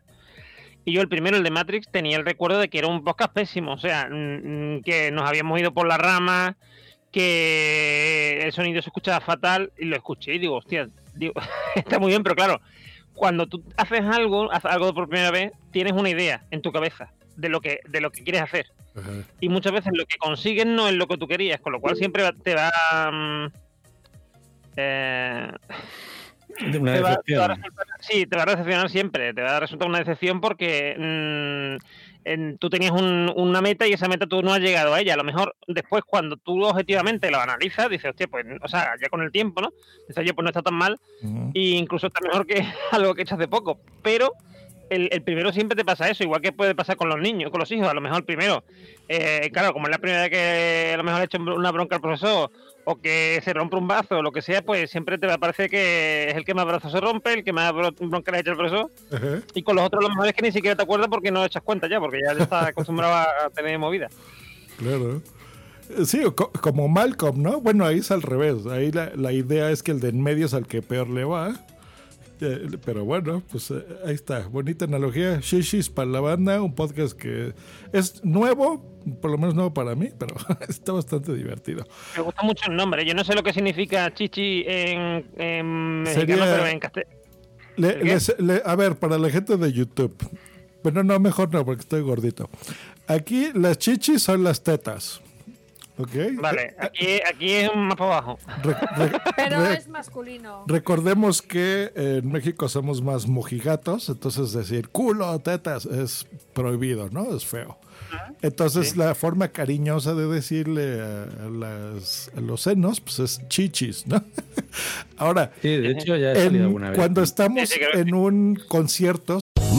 Y yo el primero, el de Matrix, tenía el recuerdo de que era un podcast pésimo. O sea, mm, mm, que nos habíamos ido por la rama, que el sonido se escuchaba fatal, y lo escuché y digo, hostia, digo, está muy bien, pero claro, cuando tú haces algo, haces algo por primera vez, tienes una idea en tu cabeza de lo que, de lo que quieres hacer y muchas veces lo que consigues no es lo que tú querías, con lo cual siempre va- te va mm, eh, De una te va- te va a decepción. resultar- sí, te va a decepcionar siempre, te va a resultar una decepción porque mm, en- tú tenías un- una meta y esa meta tú no has llegado a ella. A lo mejor después cuando tú objetivamente lo analizas, dices, hostia, pues, o sea, ya con el tiempo, ¿no? Dices, oye, pues no está tan mal y incluso está mejor que algo que he hecho hace poco, pero el, el primero siempre te pasa eso, igual que puede pasar con los niños, con los hijos, a lo mejor el primero, eh, claro, como es la primera vez que a lo mejor ha hecho una bronca al profesor o que se rompe un brazo o lo que sea, pues siempre te va a parecer que es el que más brazo se rompe, el que más bro- bronca le ha hecho el profesor. Ajá. Y con los otros lo mejor es que ni siquiera te acuerdas porque no echas cuenta ya, porque ya estás acostumbrado a tener movida. Claro. Eh, Sí, como Malcolm, ¿no? Bueno, ahí es al revés. Ahí la, la idea es que el de en medio es al que peor le va. Eh, Pero bueno, pues eh, ahí está. Bonita analogía. Shishis para la banda, un podcast que es nuevo, por lo menos nuevo para mí, pero está bastante divertido. Me gusta mucho el nombre. Yo no sé lo que significa chichi en, en mexicano, Sería- pero en castellano. Le- ¿El qué? les- le- a ver, para la gente de YouTube. Bueno, no, mejor no, porque estoy gordito. Aquí las chichis son las tetas. ¿Ok? Vale, aquí, aquí es más para abajo. Re- re- Pero re- es masculino. Recordemos que en México somos más mojigatos, entonces decir culo, tetas es prohibido, ¿no? Es feo. Entonces la forma cariñosa de decirle a, a las- a los senos, pues es chichis, ¿no? Ahora, Sí, de hecho ya he en- salido alguna vez. cuando estamos en un concierto,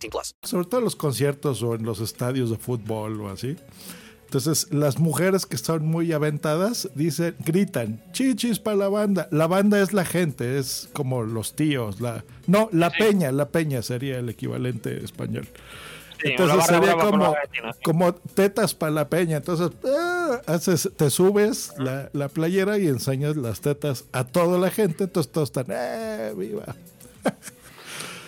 18 plus. sobre todo en los conciertos o en los estadios de fútbol o así. Entonces, las mujeres que son muy aventadas dicen, gritan, chichis para la banda. La banda es la gente, es como los tíos. La, no, la peña, la peña sería el equivalente español. Sí, Entonces barra sería como, como tetas para la peña. Entonces, ah, haces, te subes la, la playera y enseñas las tetas a toda la gente. Entonces todos están, ¡eh, viva!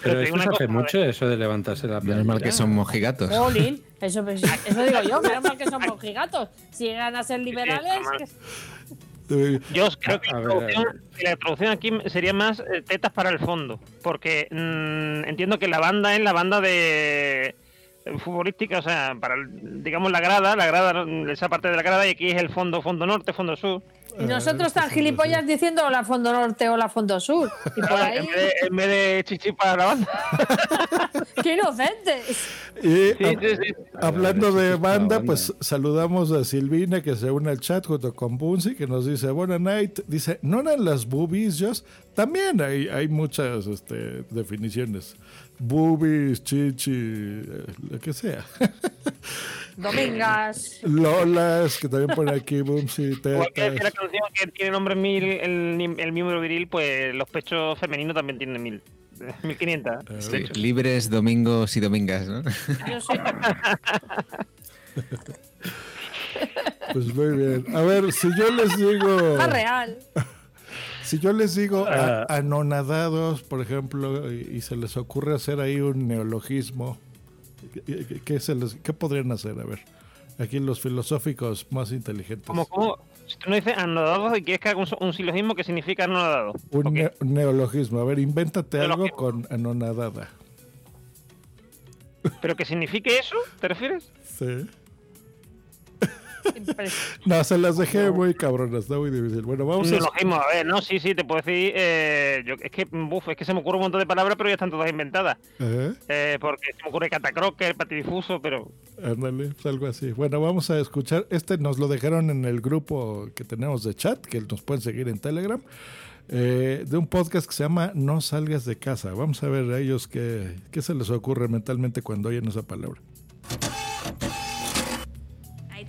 Pero eso se hace mucho, eso de levantarse la Menos mal que son mojigatos. Jolín, eso, pues, eso digo yo, menos mal que somos gigatos. Si llegan a ser liberales, Yo creo que la, traducción, la traducción aquí sería más eh, tetas para el fondo, porque mm, entiendo que la banda es la banda de futbolística, o sea, para digamos la grada, la grada, esa parte de la grada y aquí es el fondo, fondo norte, fondo sur. y nosotros tan gilipollas diciendo la fondo norte o la fondo sur. Y por en, vez de, en vez de chichi para la banda. ¡Qué inocentes! Y Sí, hab- sí, sí. hablando de banda, banda. pues saludamos a Silvina que se une al chat junto con Bunsi que nos dice buena night. Dice, ¿no eran las boobies, Just? También hay, hay muchas este, definiciones. Boobies, chichi, eh, lo que sea. Domingas. Lolas, que también pone aquí Bunsi, Igual que, que la tetas. canción que tiene nombre mil, el, el miembro viril, pues los pechos femeninos también tienen mil. 1500. Sí, libres domingos y domingas, ¿no? Yo soy Pues muy bien. A ver, si yo les digo... más real. Si yo les digo a- Ah. anonadados, por ejemplo, y, y se les ocurre hacer ahí un neologismo, ¿qué, qué- qué se les- qué podrían hacer? A ver, aquí los filosóficos más inteligentes. Como, como, si tú no dices anodados y quieres que haga un, un silogismo que significa anodado. Un ne- neologismo. A ver, invéntate algo con anonadada. ¿Pero que signifique eso? ¿Te refieres? Sí. No, se las dejé muy cabronas, está muy difícil. Bueno, vamos Un a... a ver, no, sí, sí, te puedo decir. eh, yo, es que, buf, es que se me ocurre un montón de palabras, pero ya están todas inventadas. Ajá, Eh, porque se me ocurre catacroker, patidifuso, pero. ándale, pues algo así. Bueno, vamos a escuchar. Este nos lo dejaron en el grupo que tenemos de chat, que nos pueden seguir en Telegram. eh, de un podcast que se llama No salgas de casa. Vamos a ver a ellos qué, qué se les ocurre mentalmente cuando oyen esa palabra.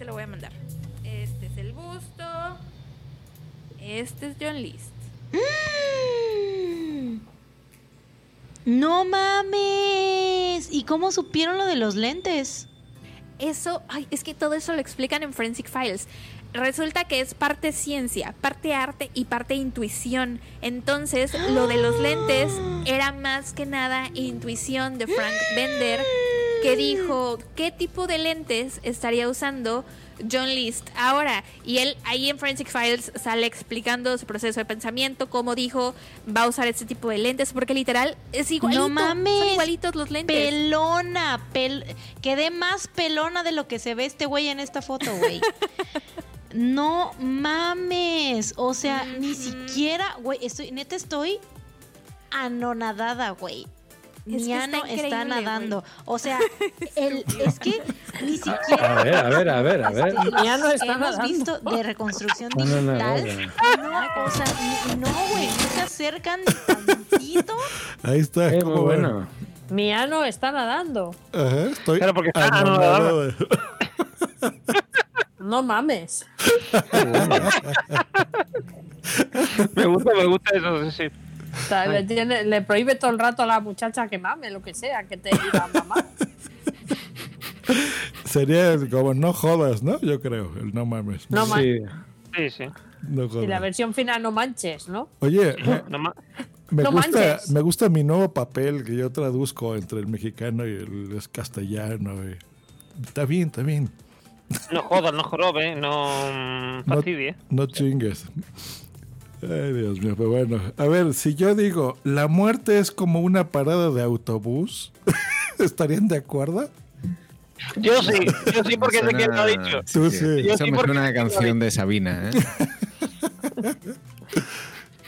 Lo voy a mandar. Este es el busto. Este es John List. No mames. ¿Y cómo supieron lo de los lentes? Eso, ay, es que todo eso lo explican en Forensic Files. Resulta que es parte ciencia, parte arte y parte intuición. Entonces, lo de los lentes era más que nada intuición de Frank Bender, que dijo qué tipo de lentes estaría usando John List ahora. Y él ahí en Forensic Files sale explicando su proceso de pensamiento, cómo dijo va a usar este tipo de lentes, porque literal es igualito. no mames. Son igualitos los lentes. Pelona. Pel Quedé más pelona de lo que se ve este güey en esta foto, güey. no mames. O sea, ni siquiera, güey, estoy, neta estoy anonadada, güey. Es Mi que está está nadando. O sea, el, es que ni siquiera. A ver, a ver, a ver, a ver. Mi ano está hemos nadando. visto de reconstrucción No, no, no, digital. no, No, o sea, no, güey, no se acercan ni tantito. Ahí está. Eh, ¿cómo muy ven? bueno. Mi ano está nadando. Ajá, estoy Claro, porque está anonadado. No mames. Me gusta, me gusta eso, sí, sí. Sea, le, tiene- le prohíbe todo el rato a la muchacha que mame, lo que sea, que te diga mamá. Sería como no jodas, ¿no? Yo creo, el no mames. No Sí. Sí, sí. No Y la versión final no manches, ¿no? Oye, me, No ma- me No gusta, manches. me gusta mi nuevo papel que yo traduzco entre el mexicano y el castellano. y- Está bien, está bien. no jodas, no jorobes, no mm, No, fastidies. no chingues. Ay, Dios mío, pero bueno. A ver, si yo digo, la muerte es como una parada de autobús, ¿estarían de acuerdo? Yo sí, yo sí, porque sé que lo ha dicho. Tú sí. Yo Eso sí, me porque suena a sé que lo ha canción de Sabina, ¿eh?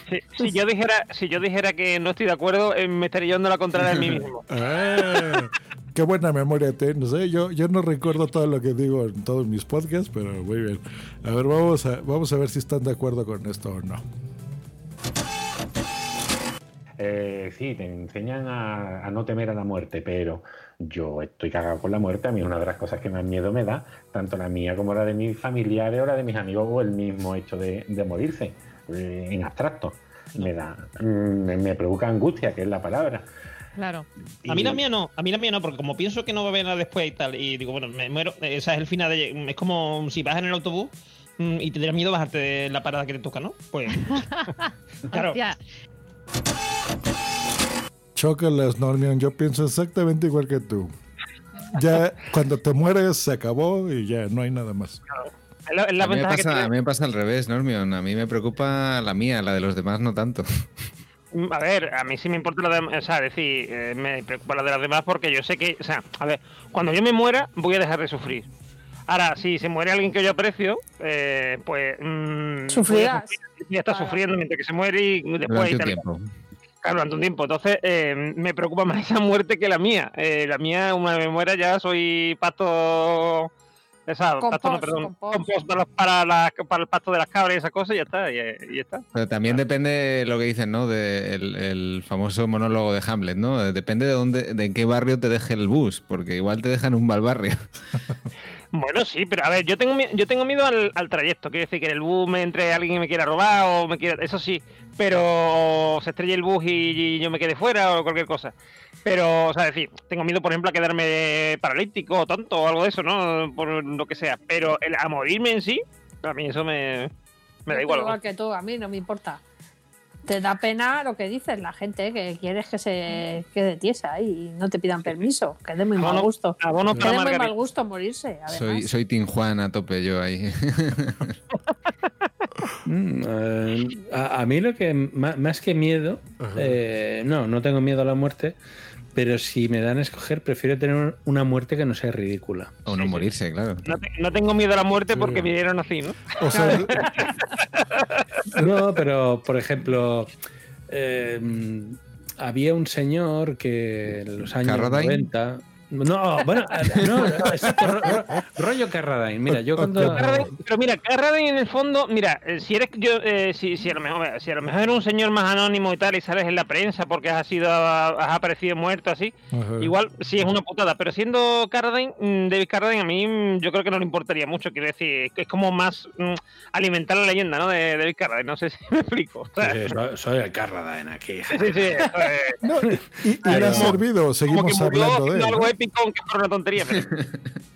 Si, si yo dijera, si yo dijera que no estoy de acuerdo, eh, me estaría llevando la contraria a mí mismo. Ah, qué buena memoria tienes, ¿eh? Yo, yo no recuerdo todo lo que digo en todos mis podcasts, pero muy bien. A ver, vamos a, vamos a ver si están de acuerdo con esto o no. Eh, sí, te enseñan a, a no temer a la muerte, pero yo estoy cagado con la muerte. A mí es una de las cosas que más miedo me da, tanto la mía como la de mis familiares o la de mis amigos, o el mismo hecho de, de morirse, eh, en abstracto. Me da, me, me provoca angustia, que es la palabra. Claro. A mí la mía no, a mí la mía no, porque como pienso que no va a haber nada después y tal, y digo, bueno, me muero, esa es el final de. Es como si vas en el autobús mm, y te da miedo bajarte de la parada que te toca, ¿no? Pues. claro. Hostia. Chócalas, Normion, yo pienso exactamente igual que tú. Ya cuando te mueres se acabó y ya no hay nada más. La, mí, pasa, a mí me pasa al revés, Normion. A mí me preocupa la mía, la de los demás no tanto. Mm, A ver, a mí sí me importa la de, o sea, decir, eh, me preocupa la de las demás porque yo sé que, o sea, a ver, cuando yo me muera voy a dejar de sufrir. Ahora, si se muere alguien que yo aprecio, eh, pues... mm, a Sufrirás. sufrir, Voy a estar sufriendo mientras que se muere y después... Durante un tiempo. Claro, durante un tiempo. Entonces, eh, me preocupa más esa muerte que la mía. Eh, la mía, una vez me muera, ya soy pasto. Esa, pasto, no, Compost, perdón. compost. compost para, los- para, la- para el pasto de las cabras y esas cosas, y ya está. Y, y ya está. Pero también depende de lo que dicen, ¿no? De el, el famoso monólogo de Hamlet, ¿no? Depende de dónde, de en qué barrio te deje el bus, porque igual te dejan un mal barrio. Bueno, sí, pero a ver, yo tengo, yo tengo miedo al, al trayecto. Quiero decir que en el bus me entre alguien que me quiera robar o me quiera. Eso sí, pero se estrella el bus y, y yo me quede fuera o cualquier cosa. Pero, o sea, decir, tengo miedo, por ejemplo, a quedarme paralítico o tonto o algo de eso, ¿no? Por lo que sea. Pero el, a morirme en sí, a mí eso me, me da igual. igual que tú, a mí no me importa. Te da pena lo que dices, la gente que quieres que se quede tiesa y no te pidan permiso, que es de muy mal gusto. abono Que de muy mal gusto morirse, además. Soy, soy Team Juan a tope yo ahí. Mm, eh, a, a mí lo que más, que miedo, eh, no, no tengo miedo a la muerte, pero si me dan a escoger, prefiero tener una muerte que no sea ridícula. O no morirse, claro. No, te- no tengo miedo a la muerte porque me dieron así, ¿no? O sea, No, pero por ejemplo, eh, había un señor que en los años ¿Carradine? 90. No, bueno, no, exacto, ro- ro- rollo Carradine. Mira, yo cuando. Carradine- pero mira, Carradine en el fondo, mira, eh, si eres yo, eh, si, si a lo mejor, si a lo mejor eres un señor más anónimo y tal y sales en la prensa porque has sido, has aparecido muerto así, Ajá. igual sí es una putada. Pero siendo Carradine, mm, David Carradine a mí mm, yo creo que no le importaría mucho. Quiero decir, que es como más mm, alimentar la leyenda, ¿no? De David Carradine. No sé si me explico. Sí, soy, soy el Carradine aquí. sí, sí, eh, no, y, y le ha servido, seguimos murió hablando de él. Épico, aunque fuera una tontería. pero-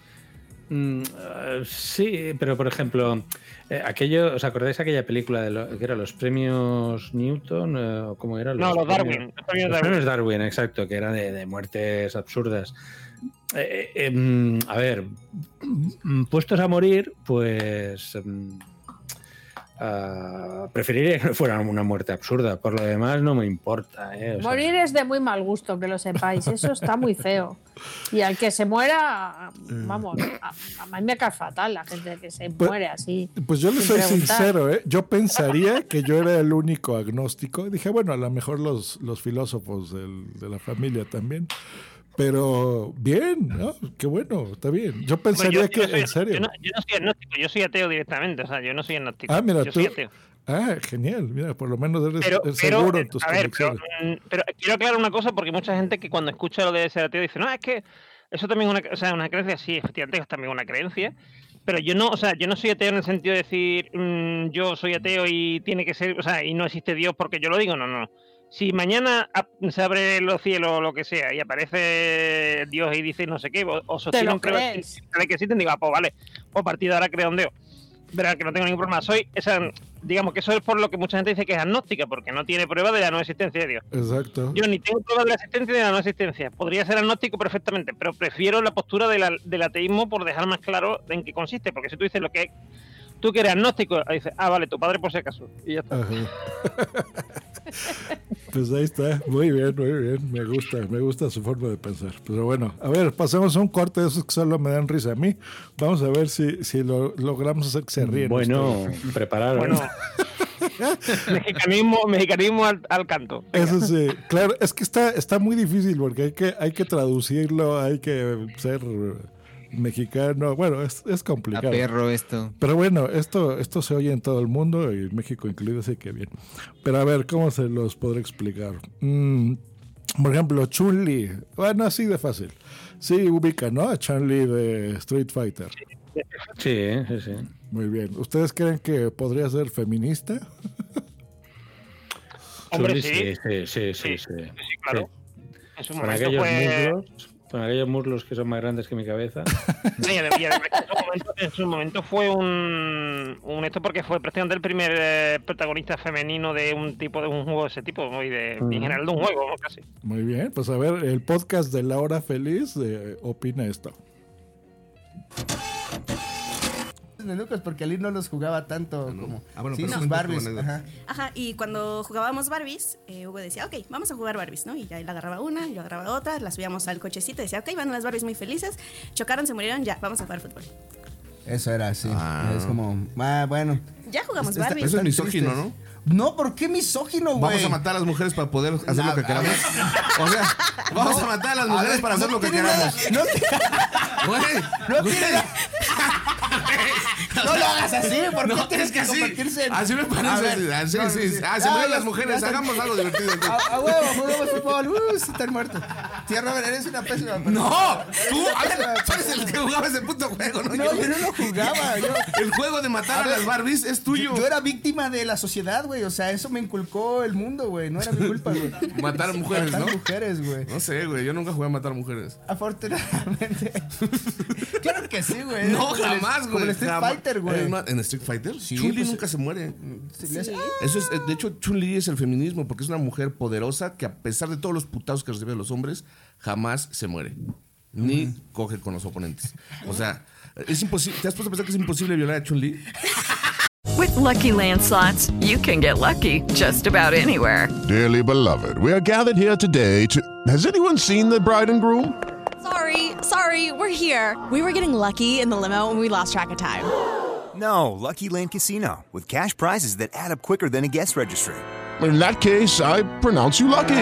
Mm, eh, sí, pero por ejemplo, eh, aquello, ¿os acordáis aquella película de lo, que eran los premios Newton? eh, ¿o ¿Cómo era? No, los premios- Darwin, los premios Los Darwin. premios Darwin, exacto, que eran de, de muertes absurdas. Eh, eh, mm, a ver, mm, puestos a morir, pues mm, ah, preferiría que no fuera una muerte absurda. Por lo demás, no me importa. ¿eh? O sea, Morir es de muy mal gusto, que lo sepáis. Eso está muy feo. Y al que se muera, vamos, a, a mí me cae fatal la gente que se Pues- muere así. Pues yo le soy preguntar. sincero, ¿eh? Yo pensaría que yo era el único agnóstico. Dije, bueno, a lo mejor los, los filósofos del- de la familia también. Pero bien, ¿no? Qué bueno, está bien. Yo pensaría yo- yo que, soy- en serio. Yo no, yo no soy agnóstico, yo soy ateo directamente. O sea, yo no soy agnóstico. Ah, mira, yo tú. soy ateo. Ah, genial. Mira, por lo menos eres Pero, pero, seguro en tus a ver, pero, mm, pero quiero aclarar una cosa porque mucha gente que cuando escucha lo de ser ateo dice, no, es que eso también es una, o sea, una creencia, sí, efectivamente es también una creencia, pero yo no, o sea, yo no soy ateo en el sentido de decir, mm, yo soy ateo y tiene que ser, o sea, y no existe Dios porque yo lo digo, no, no. Si mañana se abre los cielos o lo que sea y aparece Dios y dice no sé qué, o, o sostiene un que existen, digo, ah, pues vale, pues a partir de ahora creo en Dios. Verá que no tengo ningún problema. Soy esa, digamos que eso es por lo que mucha gente dice que es agnóstica, porque no tiene prueba de la no existencia de Dios. Exacto. Yo ni tengo prueba de la existencia ni de la no existencia. Podría ser agnóstico perfectamente, pero prefiero la postura de la- del ateísmo por dejar más claro en qué consiste. Porque si tú dices lo que tú que eres agnóstico, dices, ah, vale, tu padre por si acaso. Y ya está. Pues ahí está, muy bien, muy bien, me gusta, me gusta su forma de pensar. Pero bueno, a ver, pasemos a un corte de esos que solo me dan risa a mí. Vamos a ver si, si lo logramos hacer que se ríen. Bueno, ustedes. prepararon. Bueno, mexicanismo, mexicanismo al, al canto. Eso sí, claro, es que está, está muy difícil porque hay que, hay que traducirlo, hay que ser mexicano, bueno, es, es A complicado. perro esto. Pero bueno, esto, esto se oye en todo el mundo y México incluido, así que bien. Pero a ver, ¿cómo se los podré explicar? Mm, por ejemplo, Chun-Li. Bueno, así de fácil. Sí, ubica, ¿no? A Chun-Li de Street Fighter. Sí, sí, sí. Muy bien. ¿Ustedes creen que podría ser feminista? Hombre, Chun-Li, sí. sí, sí, sí, sí, Sí, claro. En su momento fue- con aquellos muslos que son más grandes que mi cabeza. No, y además, y además que en, su momento, en su momento fue un, un esto porque fue prácticamente el primer eh, protagonista femenino de un tipo de un juego de ese tipo y de Ujú. en general de un juego ¿no? casi Muy bien, pues a ver, el podcast de La Hora Feliz eh, opina esto. De Lucas porque Ali no los jugaba tanto como Ah, bueno, sí, pero sus tu Barbies. Ajá. Ajá, y cuando jugábamos Barbies, eh, Hugo decía, ok, vamos a jugar Barbies, ¿no? Y ya él agarraba una, yo agarraba otra, las subíamos al cochecito y decía, ok, van las Barbies muy felices, chocaron, se murieron, ya, vamos a jugar fútbol. Eso era así. Ah. Es como, ah, bueno. Ya jugamos Está- Barbies. Eso es misógino. ¿no? No, ¿por qué misógino, güey? Vamos a matar a las mujeres para poder hacer lo que queramos. O sea, vamos a matar a las mujeres ver, para hacer no lo que nada- queramos. No, Güey, no tiene No lo hagas así, ¿por qué No, tienes es que así. en- Así me A parece. ver, Ah, sí, no, sí. sí. Ah, se mueren las mujeres. Hagamos algo divertido. A, a huevo, juguemos fútbol. Uh, están muertos. Tía Robert, eres una pésima persona. No, tú, tú eres el que jugaba ese puto juego, ¿no? No, yo no lo jugaba. Yo, El juego de matar a, ver, las Barbies es tuyo. Yo, yo era víctima de la sociedad, güey. O sea, eso me inculcó el mundo, güey. No era mi culpa, güey. Matar a mujeres, Matar ¿no? mujeres, güey. No sé, güey. Yo nunca jugué a matar mujeres. Afortunadamente. claro que sí, güey. No, Como jamás, güey. Como el Street. Fighter, güey. ¿En Street Fighter? Sí, Chun-Li pues, nunca se muere. Sí, Eso es, de hecho, Chun-Li es el feminismo porque es una mujer poderosa que a pesar de todos los putados que reciben los hombres, jamás se muere. Ni coge con los oponentes. O sea, es imposible. ¿Te has puesto a pensar que es imposible violar a Chun-Li? With Lucky Land slots, you can get lucky just about anywhere. Dearly beloved, we are gathered here today to. Has anyone seen the bride and groom? Sorry, sorry, we're here. We were getting lucky in the limo and we lost track of time. No, Lucky Land Casino, with cash prizes that add up quicker than a guest registry. In that case, I pronounce you lucky.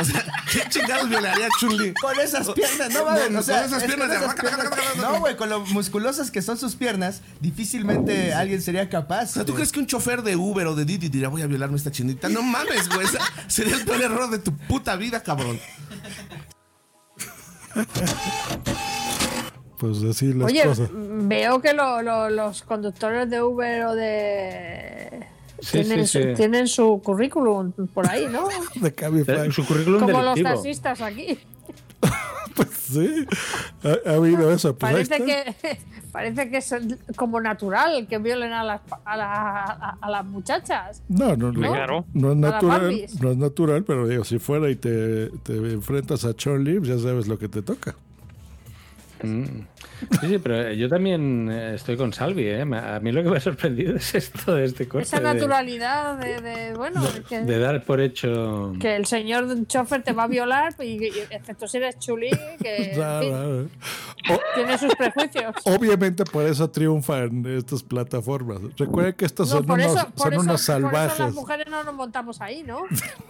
O sea, ¿qué chingados violaría a Chun-Li? Con esas piernas, no mames. no, o sea, con esas es que piernas esas raca, raca. No, güey, con lo musculosas que son sus piernas, difícilmente alguien sería capaz. O sea, ¿tú crees que un chofer de Uber o de Didi diría voy a violarme a esta chinita? No mames, güey. Sería el peor error de tu puta vida, cabrón. Pues así las Oye, cosas. veo que lo- lo- los conductores de Uber o de. Sí, tienen, sí, su- sí. tienen su currículum por ahí, ¿no? De Cabify. Su currículum Como los taxistas aquí. Sí, ha, ha habido eso. Pues Parece que, parece que es como natural que violen a las, a, la- a- a las muchachas. No, no, no, Claro. no es natural, no es natural, pero digo, si fuera y te, te enfrentas a Charlie, ya sabes lo que te toca. Mm. Sí, sí, pero yo también eh, estoy con Salvi. ¿eh? A mí lo que me ha sorprendido es esto de este corte. Esa naturalidad de, de, bueno, que, de dar por hecho. que el señor chofer te va a violar, y, y- excepto si eres chulí, que en fin, Nada. tiene sus prejuicios. Obviamente por eso triunfan estas plataformas. Recuerden que estos No, son, unos, eso, son eso- unos por eso salvajes. las mujeres no nos montamos ahí, ¿no?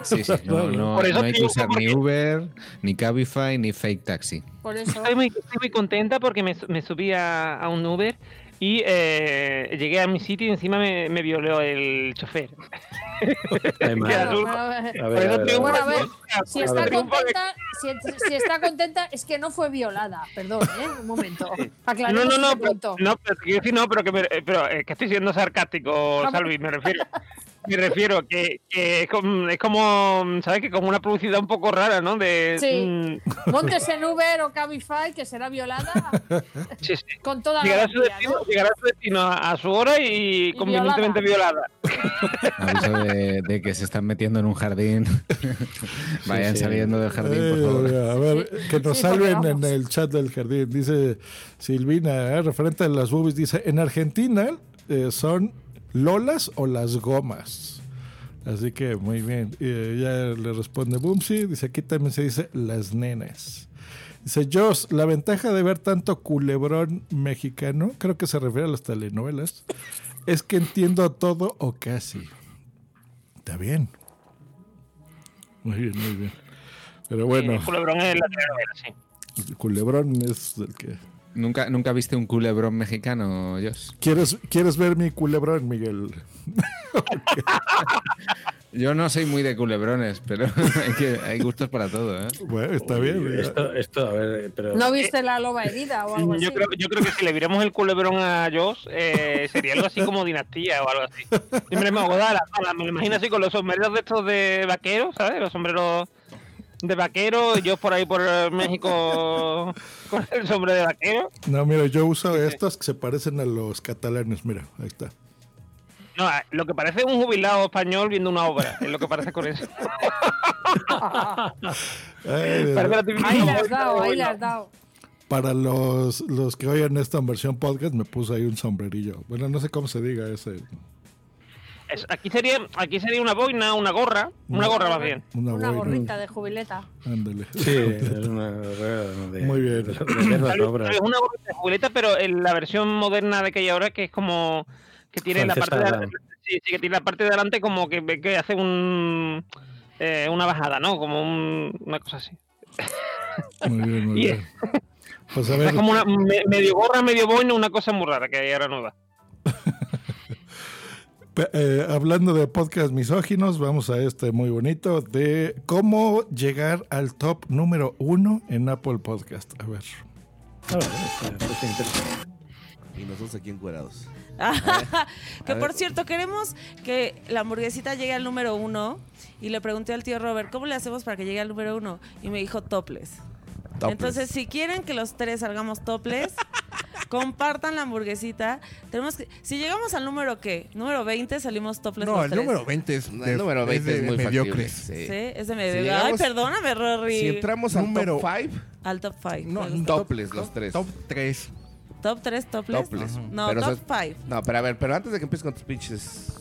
Sí, sí, no, no, Por eso no hay que usar ni Uber, ni Cabify, ni Fake Taxi. Por eso. Estoy muy, estoy muy contenta porque me, me subí a, a un Uber y eh, llegué a mi sitio y encima me, me violó el chofer. Si está contenta, si, si está contenta es que no fue violada. Perdón, ¿eh? Un momento. No, Aclaremos no, no, pero, no, pero quiero decir, no, pero que, me- pero, eh, que estoy siendo sarcástico, Salvi, me refiero. Me refiero que, que es, como, es como, ¿sabes? Que como una publicidad un poco rara, ¿no? De, Sí. mm, Montes en Uber o Cabify, que será violada sí, sí. con toda la Llegará a su destino, ¿no? llegará a su destino a, a su hora y, convenientemente violada. Aviso de, de que se están metiendo en un jardín. Vayan sí. saliendo del jardín, por Eh, favor. a ver, que nos Sí, salven en el chat del jardín. Dice Silvina, eh, referente a las boobies, dice, en Argentina eh, son lolas o las gomas. Así que muy bien. Eh, ya le responde Bumsy. Dice, aquí también se dice las nenas. Dice Joss, la ventaja de ver tanto culebrón mexicano, creo que se refiere a las telenovelas, es que entiendo todo o casi. Está bien. Muy bien, muy bien. Pero bueno. El culebrón es la telenovela, sí. El culebrón es el que. ¿Nunca, ¿Nunca viste un culebrón mexicano, Jos? ¿Quieres, ¿Quieres ver mi culebrón, Miguel? Yo no soy muy de culebrones, pero hay, que, hay gustos para todo, ¿eh? Bueno, está bien. Esto, esto, a ver, pero. ¿No viste la loba herida o algo así? Yo creo, yo creo que si le viéramos el culebrón a Joss, eh, sería algo así como dinastía o algo así. Siempre me hago dar, me lo imagino así con los sombreros de estos de vaqueros, ¿sabes? Los sombreros de vaquero, yo por ahí por eh, México con el sombrero de vaquero. No, mira, yo uso estas que se parecen a los catalanes. Mira, ahí está. No, eh, lo que parece un jubilado español viendo una obra, es lo que parece con eso. Ay, la Ahí le has dado, ahí bueno. has dado. Para los, los que oyen esta versión podcast, me puse ahí un sombrerillo. Bueno, no sé cómo se diga ese. Es- aquí sería aquí sería una boina, una gorra, una gorra más bien. Una, gorrita de jubileta. Ándale. Sí, es una de, Muy bien. de, de las obras. Es una gorra de jubileta, pero en la versión moderna de aquella hora que es como que tiene la parte de sí, sí, que tiene la parte de adelante como que, que hace un eh, una bajada, ¿no? Como un- una cosa así. Muy bien, muy bien. Pues a Es como una me- medio gorra, medio boina, una cosa muy rara que hay ahora nueva. eh, hablando de podcast misóginos, vamos a este muy bonito de cómo llegar al top número uno en Apple Podcast. A ver. Y nosotros aquí encuerados. que A por cierto, queremos que la hamburguesita llegue al número uno. Y le pregunté al tío Robert, ¿cómo le hacemos para que llegue al número uno? Y me dijo topless. Topless. Entonces, si quieren que los tres salgamos topless, compartan la hamburguesita. Tenemos que, si llegamos al número qué? Número 20 salimos topless No, los el tres. número 20 es, de- el número 20 es de muy mediocre. factible, Sí, sí. es de Si medio. Ay, llegamos- perdóname, Rory. Si entramos al Número- top 5, Al top 5. No, top- topless los tres. Top 3. top 3 topless. Topless. No, Pero, top o sea, 5. No, pero a ver, pero antes de que empieces con tus pinches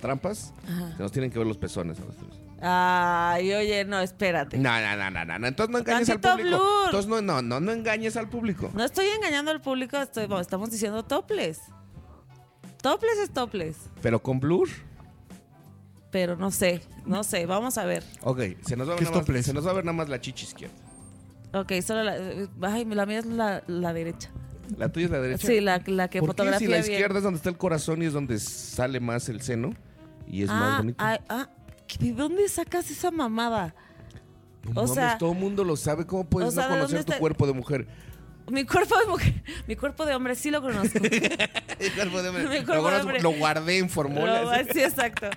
trampas, Ajá. se nos tienen que ver los pezones a los tres. Ay, oye, no, espérate. No, no, no, no, no. Entonces no engañes al público. blur. Entonces no, no, no, no engañes al público. No estoy engañando al público, estoy, bueno, estamos diciendo topless. Topless es topless, Pero con blur, pero no sé, no sé, vamos a ver. ok, se nos va a ¿Qué ver, nada más, se nos va a ver nada más la chichi izquierda. Ok, solo la... Ay, la mía es la, la derecha. La tuya es la derecha. Sí, la, la que ¿Por qué fotografía si la bien. izquierda es donde está el corazón y es donde sale más el seno y es ah, más bonito? ay, ah, ¿de dónde sacas esa mamada? No o mames, sea, todo el mundo lo sabe. ¿Cómo puedes o sea, no ¿de conocer tu está- cuerpo de mujer? mi cuerpo de mujer, mi cuerpo de hombre sí lo conozco. El cuerpo de hombre. Mi Lo cuerpo de conozco- hombre. Lo guardé en Lo- fórmulas. sí, exacto.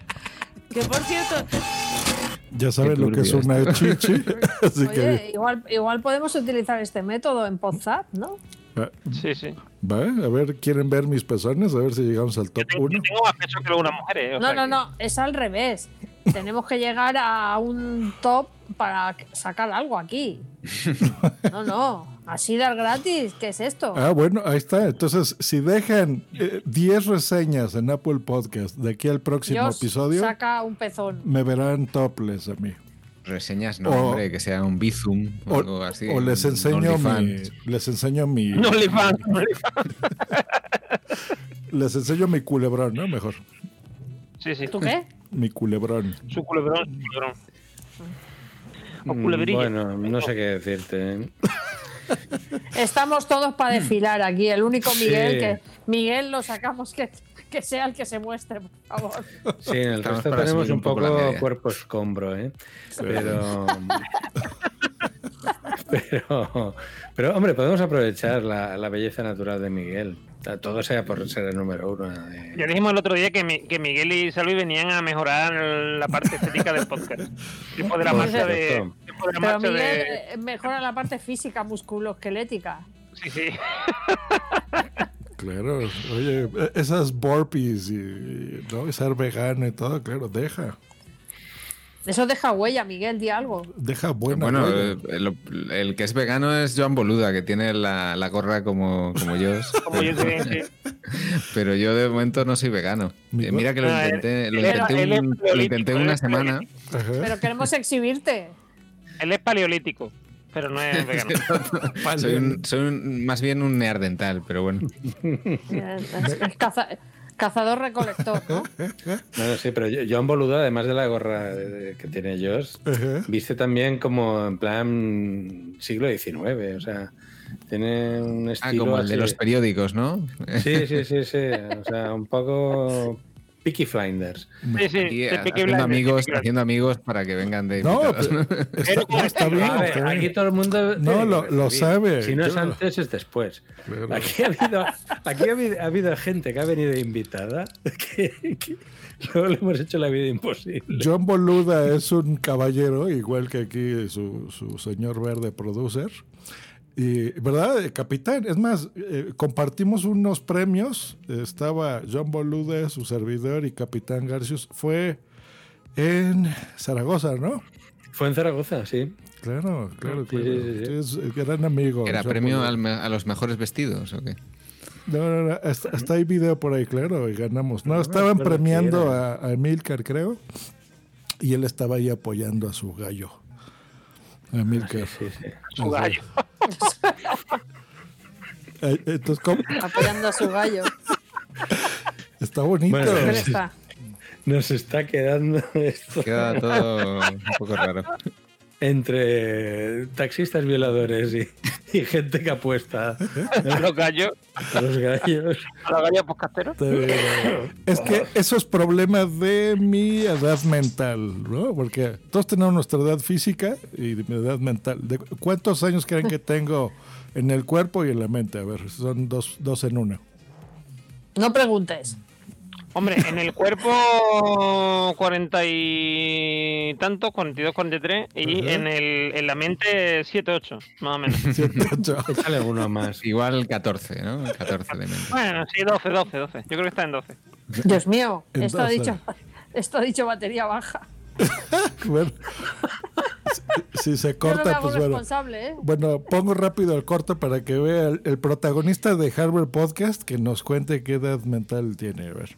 Que por cierto, Ya saben lo que es una chichi. Así que. Oye, igual, igual podemos utilizar este método en WhatsApp, ¿no? va- Sí, sí. va, a ver, ¿quieren ver mis pezones? A ver si llegamos al top 1. Tengo más pecho que algunas mujeres. o No, no, que- no, es al revés. Tenemos que llegar a un top para sacar algo aquí. No, no, así dar gratis, ¿qué es esto? Ah, bueno, ahí está. Entonces, si dejan eh, 10 reseñas en Apple Podcast de aquí al próximo Dios, episodio, saca un pezón. me verán topless a mí. Reseñas, no, O- hombre, que sea un Bizum o, O, algo así. o les enseño mi, les enseño mi, No le fan, no le fan. les enseño mi culebrón, ¿no? Mejor, Sí, sí. ¿Tú qué? Mi culebrón. Su culebrón, su culebrón. O Mm, culebrilla. Bueno, no sé qué decirte. ¿eh? Estamos todos para desfilar aquí. El único Miguel Sí. que Miguel lo sacamos que, que sea el que se muestre, por favor. Sí, en el Estamos resto tenemos un poco cuerpo escombro, ¿eh? Pero, pero, pero, hombre, podemos aprovechar la, la belleza natural de Miguel. Todo sea por ser el número uno. de- Ya dijimos el otro día que, mi- que Miguel y Salvi venían a mejorar la parte estética del podcast. Después de la marcha de. Después de la Pero Miguel de. eh, mejora la parte física musculoesquelética. Sí, sí. Claro, oye, esas burpees y ¿no? Y ser vegano y todo, claro, deja, Eso deja huella, Miguel, di algo. deja buena Bueno, huella. eh, lo- el que es vegano es Joan Boluda, que tiene la, la gorra como, como yo. Como yo sí, sí. Pero yo de momento no soy vegano. Mi Eh, mira que lo intenté, lo intenté, un- lo intenté una semana. Pero queremos exhibirte. Él es paleolítico, pero no es vegano. soy, un- soy un- más bien un neardental, pero bueno. Es, es caza- cazador recolector, ¿no? Bueno, sí, pero John Boluda, además de la gorra que tiene Josh, viste también como en plan siglo XIX, o sea, tiene un Ah, estilo como el de así- los periódicos, ¿no? Sí, sí, sí, sí, o sea, un poco Peaky Flinders. Sí, sí, Aquí, haciendo Blinders, amigos, Peaky Blinders. haciendo amigos para que vengan de No, ¿no? está, está bien. A ver, está bien. aquí todo el mundo. No, lo- lo sabe, Si no es yo- antes, es después. Aquí ha habido, aquí ha habido, ha habido gente que ha venido invitada que, que luego le hemos hecho la vida imposible. John Boluda es un caballero, igual que aquí su, su señor verde producer. Y, ¿verdad? Eh, Capitán. Es más, eh, compartimos unos premios. Estaba John Boluda, su servidor, y Capitán Garcius. Fue en Zaragoza, ¿no? Fue en Zaragoza, sí. Claro, claro, Sí, claro. sí, sí. Es el gran amigo. ¿Era John premio al me- a los mejores vestidos o qué? No, no, no, hasta, hasta hay video por ahí, claro, y ganamos. No, me estaban premiando a, a Emilcar, creo, y él estaba ahí apoyando a su gallo. A Emilcar. Ah, Sí, sí. Su gallo. Eh, Entonces, ¿cómo? Apoyando a su gallo. Está bonito. Bueno, ¿Dónde sí. está? Nos está quedando esto. Queda todo un poco raro. Entre taxistas violadores y, y gente que apuesta A los gallos. a los gallos. A los gallos eh. Es que eso es problema de mi edad mental, ¿no? Porque todos tenemos nuestra edad física y de mi edad mental. ¿De ¿Cuántos años creen que tengo en el cuerpo y en la mente? A ver, son dos, dos en uno. No preguntes. Hombre, en el cuerpo 40 y tantos, 42, 43, y Ajá. en, el, en la mente 7, 8, más o menos. Échale uno más. Igual 14, ¿no? 14 de mente. Bueno, sí, 12, 12, 12. Yo creo que está en 12. Dios mío, esto ha dicho, esto ha dicho batería baja. Bueno, si, si se no corta, hago pues bueno. responsable, ¿eh? Bueno, pongo rápido el corte para que vea el, el protagonista de Harvard Podcast que nos cuente qué edad mental tiene. A ver.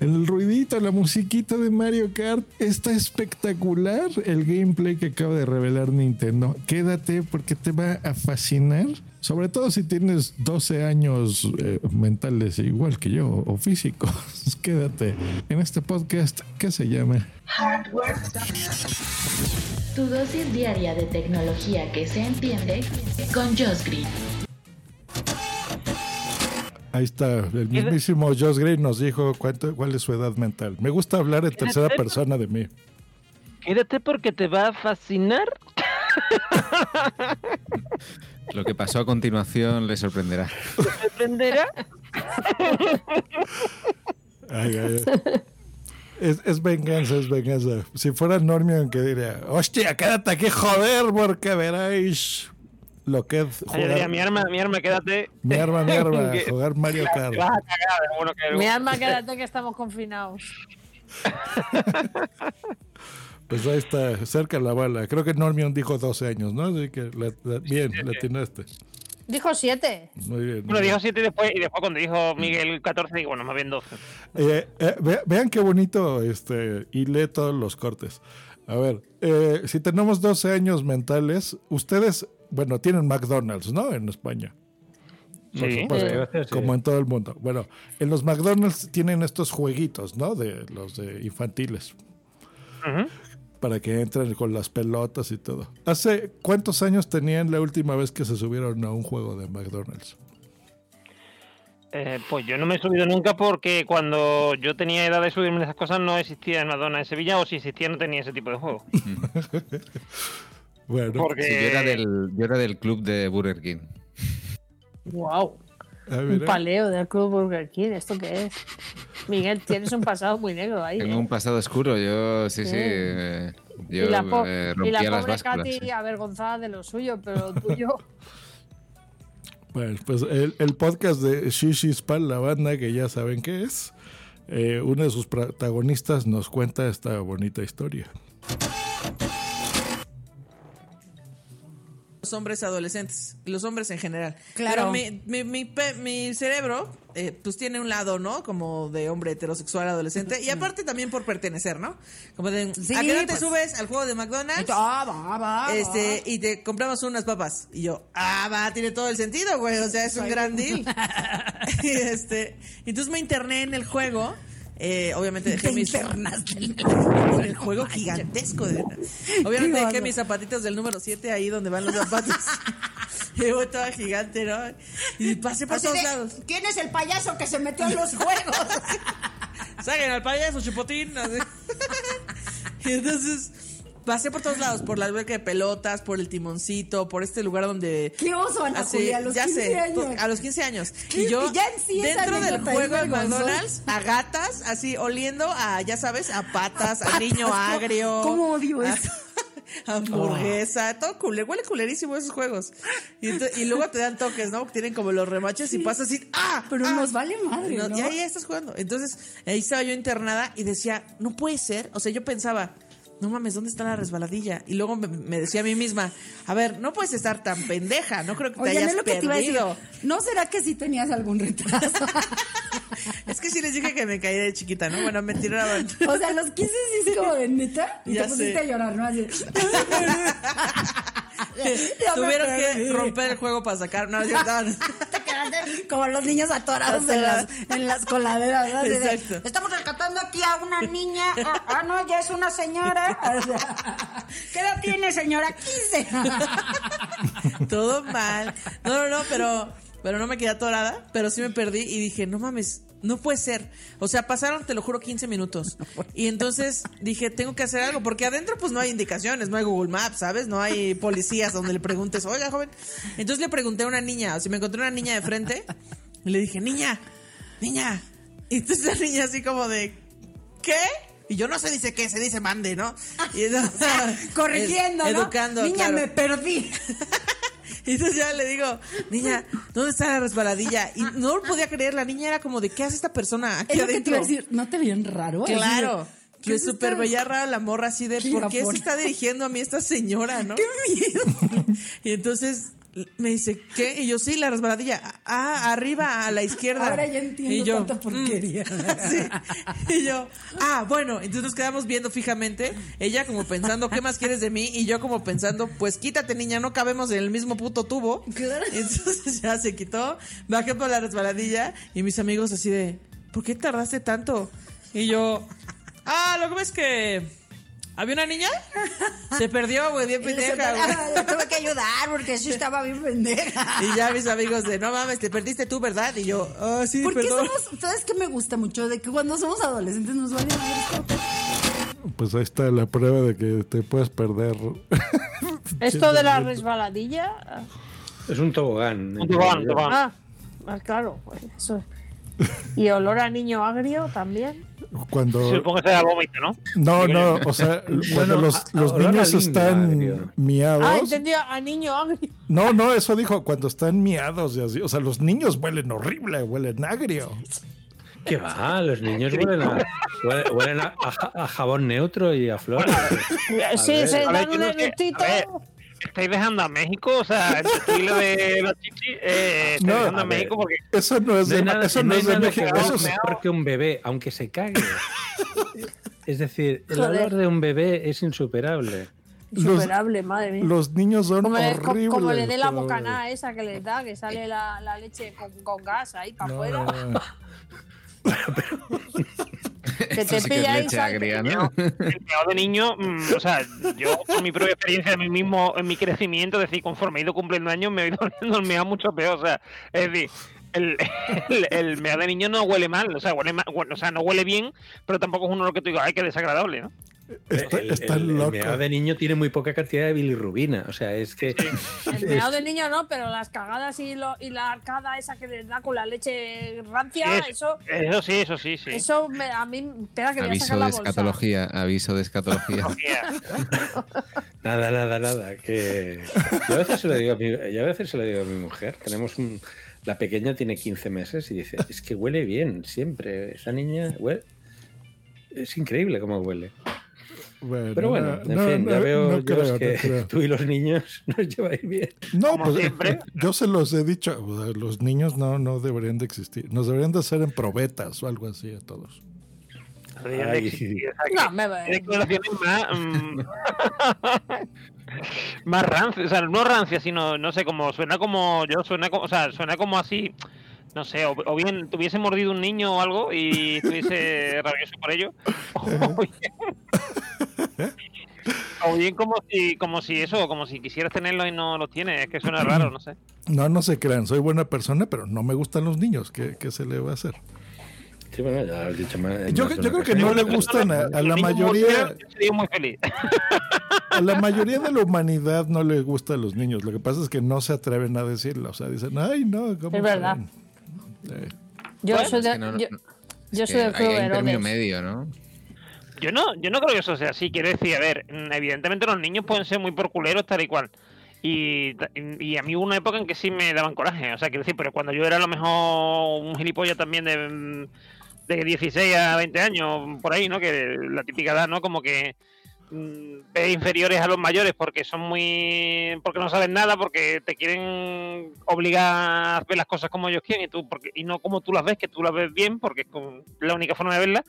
El ruidito, la musiquita de Mario Kart está espectacular. El gameplay que acaba de revelar Nintendo. Quédate porque te va a fascinar. Sobre todo si tienes 12 años eh, mentales igual que yo o físicos. Quédate en este podcast que se llama Hardware. Tu dosis diaria de tecnología que se entiende con Josh Green. Ahí está, el mismísimo Josh Gray nos dijo cuánto, cuál es su edad mental. Me gusta hablar en tercera persona de mí. Quédate porque te va a fascinar. Lo que pasó a continuación le sorprenderá. ¿Te sorprenderá? Ay, ay, ay. Es, es venganza, es venganza. Si fuera Normion que diría, hostia, quédate aquí, joder, porque veréis lo que es Ay, yo diría, jugar. mi arma, mi arma, quédate. Mi arma, mi arma, jugar Mario Kart. Te vas a cagar, bueno, que- Mi alma, quédate que estamos confinados. Pues ahí está, cerca la bala. Creo que Normion dijo 12 años, ¿no? Así que la- la- bien, le atinaste. Dijo siete. Muy bien. Bueno, dijo 7 y después, y después cuando dijo Miguel 14, digo, bueno, más bien 12. Eh, eh, ve- vean qué bonito este y lee todos los cortes. A ver, eh, si tenemos 12 años mentales, ustedes, bueno, tienen McDonald's, ¿no? En España. Por Sí. supuesto, Sí, como en todo el mundo. Bueno, en los McDonald's tienen estos jueguitos, ¿no? De los de infantiles. Para que entren con las pelotas y todo. ¿Hace cuántos años tenían la última vez que se subieron a un juego de McDonald's? Eh, pues yo no me he subido nunca porque cuando yo tenía edad de subirme esas cosas no existía en Madonna en Sevilla o si existía no tenía ese tipo de juego. Bueno, Porque- Sí, yo, era del, yo era del club de Burger King. Wow. Ah, Un paleo del Club Burger King. ¿Esto qué es? Miguel, tienes un pasado muy negro ahí. Tengo ¿eh? un pasado oscuro, yo sí, sí. Sí. eh, yo y la, po- eh, y la rompía las pobre. Katy avergonzada de lo suyo, pero lo tuyo. Bueno, pues el, el podcast de Shishi Spal, la banda que ya saben qué es, eh, uno de sus protagonistas nos cuenta esta bonita historia. Los hombres adolescentes, los hombres en general. Claro. Pero mi, mi, mi, pe- mi cerebro, eh, pues tiene un lado, ¿no? Como de hombre heterosexual adolescente. Y aparte también por pertenecer, ¿no? Como de, Sí, ¿a qué hora te pues. subes al juego de McDonald's? Ah, va, va, Este, y te compramos unas papas. Y yo, ah, va, tiene todo el sentido, güey. O sea, es un gran deal. y este, y entonces me interné en el juego. Eh, obviamente dejé mis en el juego gigantesco de Obviamente dejé mis zapatitos del número 7 ahí donde van los zapatos. Yo toda gigante, ¿no? Y pasé por Así todos de, lados. ¿Quién es el payaso que se metió en los juegos? Saquen al payaso, chupotín. Y entonces pasé por todos lados, por la alberca de pelotas, por el timoncito, por este lugar donde... ¡Qué oso, Ana Julia, a los ya 15 sé, años! a los 15 años. Y yo, Ya en sí dentro del juego de. McDonald's, a gatas, así, oliendo a, ya sabes, a patas, a, patas, niño ¿cómo- agrio. cómo odio a- eso? Hamburguesa, todo culé, huele culerísimo esos juegos. Y, luego te dan toques, ¿no? Tienen como los remaches y pasas así, ¡ah! Pero ah". nos vale madre, ¿no? Y ahí estás jugando. Entonces, ahí estaba yo internada y decía, no puede ser. O sea, yo pensaba, no mames, ¿dónde está la resbaladilla? Y luego me, me decía a mí misma, a ver, no puedes estar tan pendeja, no creo que te Oye, no hayas es lo que te iba a decir. ¿No será que sí tenías algún retraso? Es que sí les dije que me caí de chiquita, ¿no? Bueno, me tiraban. o sea, los 15 sí es como de neta. Y Ya te pusiste sé. a llorar, ¿no? Así. Tuvieron que romper el juego para sacar. No, ya estaban. Como los niños atorados en las, en las coladeras. Exacto. Estamos rescatando aquí a una niña. Ah, ah, no, ya es una señora. O sea, ¿Qué edad tiene, señora? 15. Todo mal. No, no, no, pero, pero no me quedé atorada, pero sí me perdí y dije, no mames, no puede ser. O sea, pasaron, te lo juro, 15 minutos. Y entonces dije, tengo que hacer algo, porque adentro pues no hay indicaciones, no hay Google Maps, ¿sabes? No hay policías donde le preguntes, oiga, joven. Entonces le pregunté a una niña, o sea, me encontré una niña de frente y le dije, niña, niña. Y entonces la niña así como de, ¿qué? Y yo no se dice qué, se dice mande, ¿no? Y Corrigiendo, ed- ¿no? Educando, Niña, claro. me perdí. Y entonces ya le digo, niña, ¿dónde está la resbaladilla? Y no lo podía creer, la niña era como de, ¿qué hace esta persona aquí Es lo que te adentro? iba a decir. ¿No te veían raro? Claro. ¿qué Me es veía rara la morra así de, ¿Qué ¿por qué se está dirigiendo a mí esta señora, no? ¡Qué miedo! Y entonces me dice, ¿qué? Y yo, sí, la resbaladilla. Ah, arriba, a la izquierda. Ahora ya entiendo y yo, tanta porquería. mm, sí. Y yo, ah, bueno, entonces nos quedamos viendo fijamente. Ella como pensando, ¿qué más quieres de mí? Y yo como pensando, pues quítate, niña, no cabemos en el mismo puto tubo. Entonces ya se quitó, bajé por la resbaladilla y mis amigos así de, ¿por qué tardaste tanto? Y yo, ah, lo que ves es que había una niña, se perdió, güey, bien pendeja, güey. La tuve que ayudar porque sí estaba bien pendeja. Y ya mis amigos de, no mames, te perdiste tú, ¿verdad? Y yo, ah, sí, ¿Por qué perdón. somos, sabes qué me gusta mucho? De que cuando somos adolescentes nos vale Pues ahí está la prueba de que te puedes perder. Esto de la resbaladilla. Es un tobogán. Un tobogán, un tobogán. Ah, ah, claro, pues eso. Y olor a niño agrio también. Cuando. Supongo que será vómito, ¿no? No, no, o sea, cuando Bueno, los, a- los niños lindo están agrio. miados. Ah, entendí, a niño agrio. No, no, eso dijo cuando están miados y así. O sea, los niños huelen horrible, huelen agrio. ¿Qué va? Los niños huelen a, huelen, a, a ja- a jabón neutro y a flores. Sí, se dan yo un ¿Estáis dejando a México? O sea, el estilo de los chichis, eh, estáis No, dejando a, a ver, México porque... Eso no es de, nada, eso no es de México. Eso es- mejor que un bebé, aunque se cague. Es decir, el Joder. olor de un bebé es insuperable. Insuperable, madre mía. los niños son Como le, co- horribles. como le dé la bocanada esa que les da, que sale la, la leche con, con gas ahí para No, afuera. no, no. Que te sí que pilla ahí. leche de niño, mm, o sea, yo con mi propia experiencia de mí mismo en mi crecimiento, es decir, conforme he ido cumpliendo años, me he ido oliendo el meado mucho peor. O sea, es decir, el, el, el meado de niño no huele mal, o sea, huele mal, bueno, o sea, no huele bien, pero tampoco es uno lo que tú digas, ay, qué desagradable, ¿no? Está, el, está el- el loco. meado de niño tiene muy poca cantidad de bilirrubina. O sea, es que. El meado de niño no, pero las cagadas y, lo, y la arcada esa que les da con la leche rancia, eso, Eso sí, eso sí, sí. eso me- a mí, espera que voy a Aviso sacar de la bolsa. escatología, aviso de escatología. Nada, nada, nada. Que yo a veces se lo digo a mi, yo a veces se lo digo a mi mujer. Tenemos un, la pequeña tiene 15 meses y dice, es que huele bien siempre. Esa niña huele. Es increíble cómo huele. Bueno, Pero bueno, no, en no, fin, ya veo no creo, que creo. tú y los niños nos lleváis bien. No, Como pues siempre. yo se los he dicho, los niños no, no deberían de existir. Nos deberían de hacer en probetas o algo así a todos. Deberían de Ay. existir, o sea, No, me va- más, mm, más rancias, o sea, no rancias, sino, no sé, como suena como, yo suena como, o sea, suena como así, no sé, o, o bien tuviese mordido un niño o algo y estuviese rabioso por ello, o bien, O bien como si, como si eso, como si quisieras tenerlo y no lo tienes. Es que suena raro, no sé. No, no se crean, soy buena persona, pero no me gustan los niños. ¿Qué, qué se le va a hacer? Sí, bueno, ya lo has dicho más. en Yo, yo creo que no le gustan a, a la mayoría, Yo sería muy feliz. a la mayoría de la humanidad no le gusta a los niños. Lo que pasa es que no se atreven a decirlo. O sea, dicen, ay, no, ¿cómo Es verdad. creen?" Yo soy es de, que no- yo, no- yo Es soy del hay, club hay de un término Herodes. medio, ¿no? Yo no, yo no creo que eso sea así. Quiero decir, a ver, mm, evidentemente los niños pueden ser muy porculeros tal y cual. Y, y a mí hubo una época en que sí me daban coraje. O sea, quiero decir, pero cuando yo era a lo mejor un gilipollas también de, mm, de 16 a 20 años, por ahí, ¿no? Que la típica edad, ¿no? Como que mm, ves inferiores a los mayores porque son muy. porque no saben nada, porque te quieren obligar a ver las cosas como ellos quieren y, tú, porque, y no como tú las ves, que tú las ves bien, porque es con- la única forma de verlas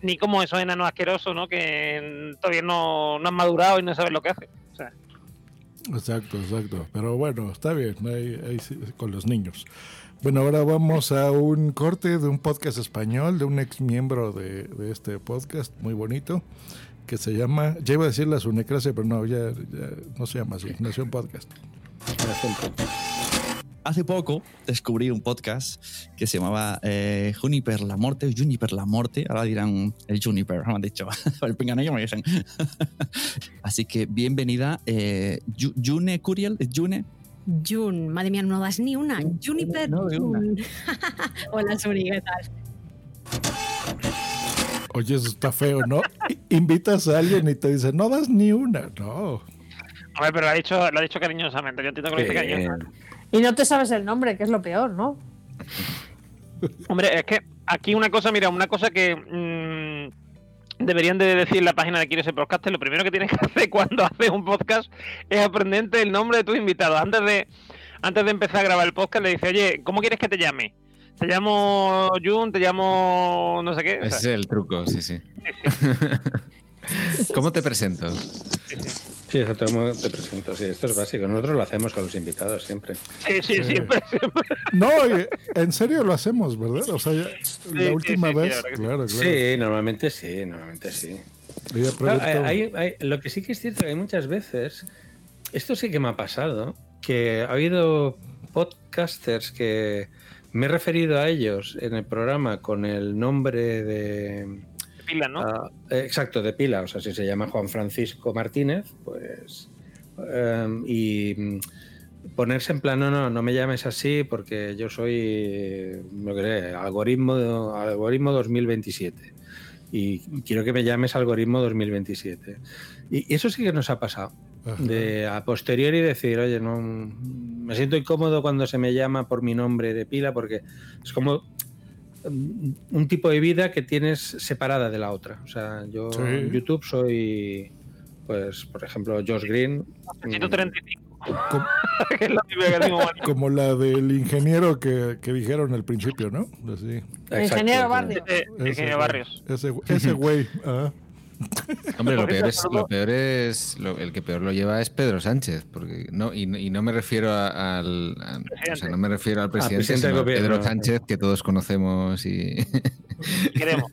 ni como esos enanos asquerosos, ¿no? Que todavía no, no han madurado y no saben lo que hacen. Exacto, exacto. Pero bueno, está bien, con los niños. Bueno, ahora vamos a un corte de un podcast español, de un ex miembro de, de este podcast, muy bonito, que se llama, ya iba a decir la Sunecracia, pero no, ya, ya no se llama así, Nación Podcast. Hace poco descubrí un podcast que se llamaba eh, Juniper la Morte Juniper la Morte. Ahora dirán el Juniper, me han dicho. el pinganillo me dicen. Así que bienvenida. Eh, June Curiel, ¿es June? Jun, madre mía, no das ni una. Juniper. Jun. Hola, Suri, ¿qué tal? Oye, eso está feo, ¿no? Invitas a alguien y te dice, no das ni una. No. a ver, pero lo ha dicho, lo ha dicho cariñosamente. Yo entiendo que lo dice cariñosamente. Y no te sabes el nombre, que es lo peor, ¿no? Hombre, es que aquí una cosa, mira, una cosa que mm, deberían de decir en la página de Quiero ser podcaster, lo primero que tienes que hacer cuando haces un podcast es aprenderte el nombre de tus invitados. Antes de, antes de empezar a grabar el podcast le dice, oye, ¿cómo quieres que te llame? Te llamo Jun, te llamo no sé qué. O Ese es el truco, sí, sí. ¿Cómo te presento? Sí, exacto, ¿cómo te presento? Sí, esto es básico. Nosotros lo hacemos con los invitados siempre. Sí, sí, siempre, siempre. No, en serio lo hacemos, ¿verdad? O sea, ya- la última vez, claro, claro. Sí, normalmente sí, normalmente sí. Claro, preguntó- hay- hay- lo que sí que es cierto que hay muchas veces, esto sí que me ha pasado, que ha habido podcasters que me he referido a ellos en el programa con el nombre de... Pila, ¿no? Ah, eh, exacto, de pila. O sea, si se llama Juan Francisco Martínez, pues. em, y mm, ponerse en plan, no, no, no me llames así porque yo soy, no sé, algoritmo, algoritmo 2027. Y quiero que me llames algoritmo 2027. Y eso sí que nos ha pasado. De a posteriori decir, oye, no me siento incómodo cuando se me llama por mi nombre de pila porque es como mm, un tipo de vida que tienes separada de la otra. O sea, yo Sí. en YouTube soy, pues, por ejemplo, Josh Green. 135. que es la típica que decimos, Mari. Como la del ingeniero que, que dijeron al principio, ¿no? Así. El ingeniero Barrio. Ese- Ese ingeniero güey, Barrios. Ese, ese güey. ah. Hombre, lo peor es, lo peor es lo- el que peor lo lleva es Pedro Sánchez, porque no y, y no me refiero a- al, a- o sea, no me refiero al presidente, presidente sino a. Pedro Sánchez que todos conocemos y, Queremos.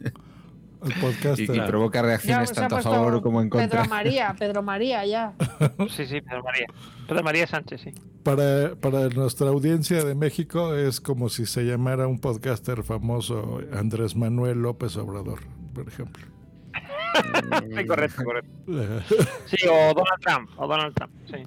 El podcaster. y- y provoca reacciones ha tanto a favor como en contra. Pedro María, Pedro María, ya. Sí, sí, Pedro María. Pedro María Sánchez, sí. Para, para nuestra audiencia de México es como si se llamara un podcaster famoso Andrés Manuel López Obrador, por ejemplo. Sí, correcto, correcto. Sí, o Donald Trump, o Donald Trump, sí.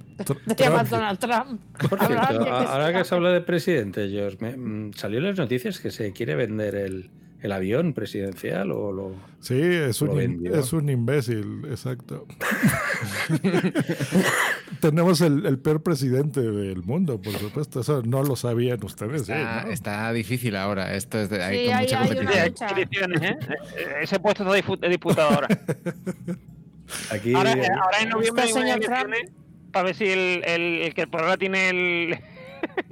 Te llamas Donald Trump. Por cierto, ahora que se habla de presidente, Josh, me- mm, salió en las noticias que se quiere vender el, el avión presidencial o lo. Sí, es Lo un, im- vendió. es un imbécil, exacto. Tenemos el, el peor presidente del mundo, por supuesto. Eso no lo sabían ustedes. ¿eh? Está, ¿no? está difícil ahora. Esto es de- hay Sí, con hay- mucha hay una competición. lucha. Elecciones, ¿eh? Ese puesto está dispu- disputado ahora. Aquí. Ahora, eh, ahora en noviembre hay unas elecciones para ver si el, el, el que por ahora tiene el,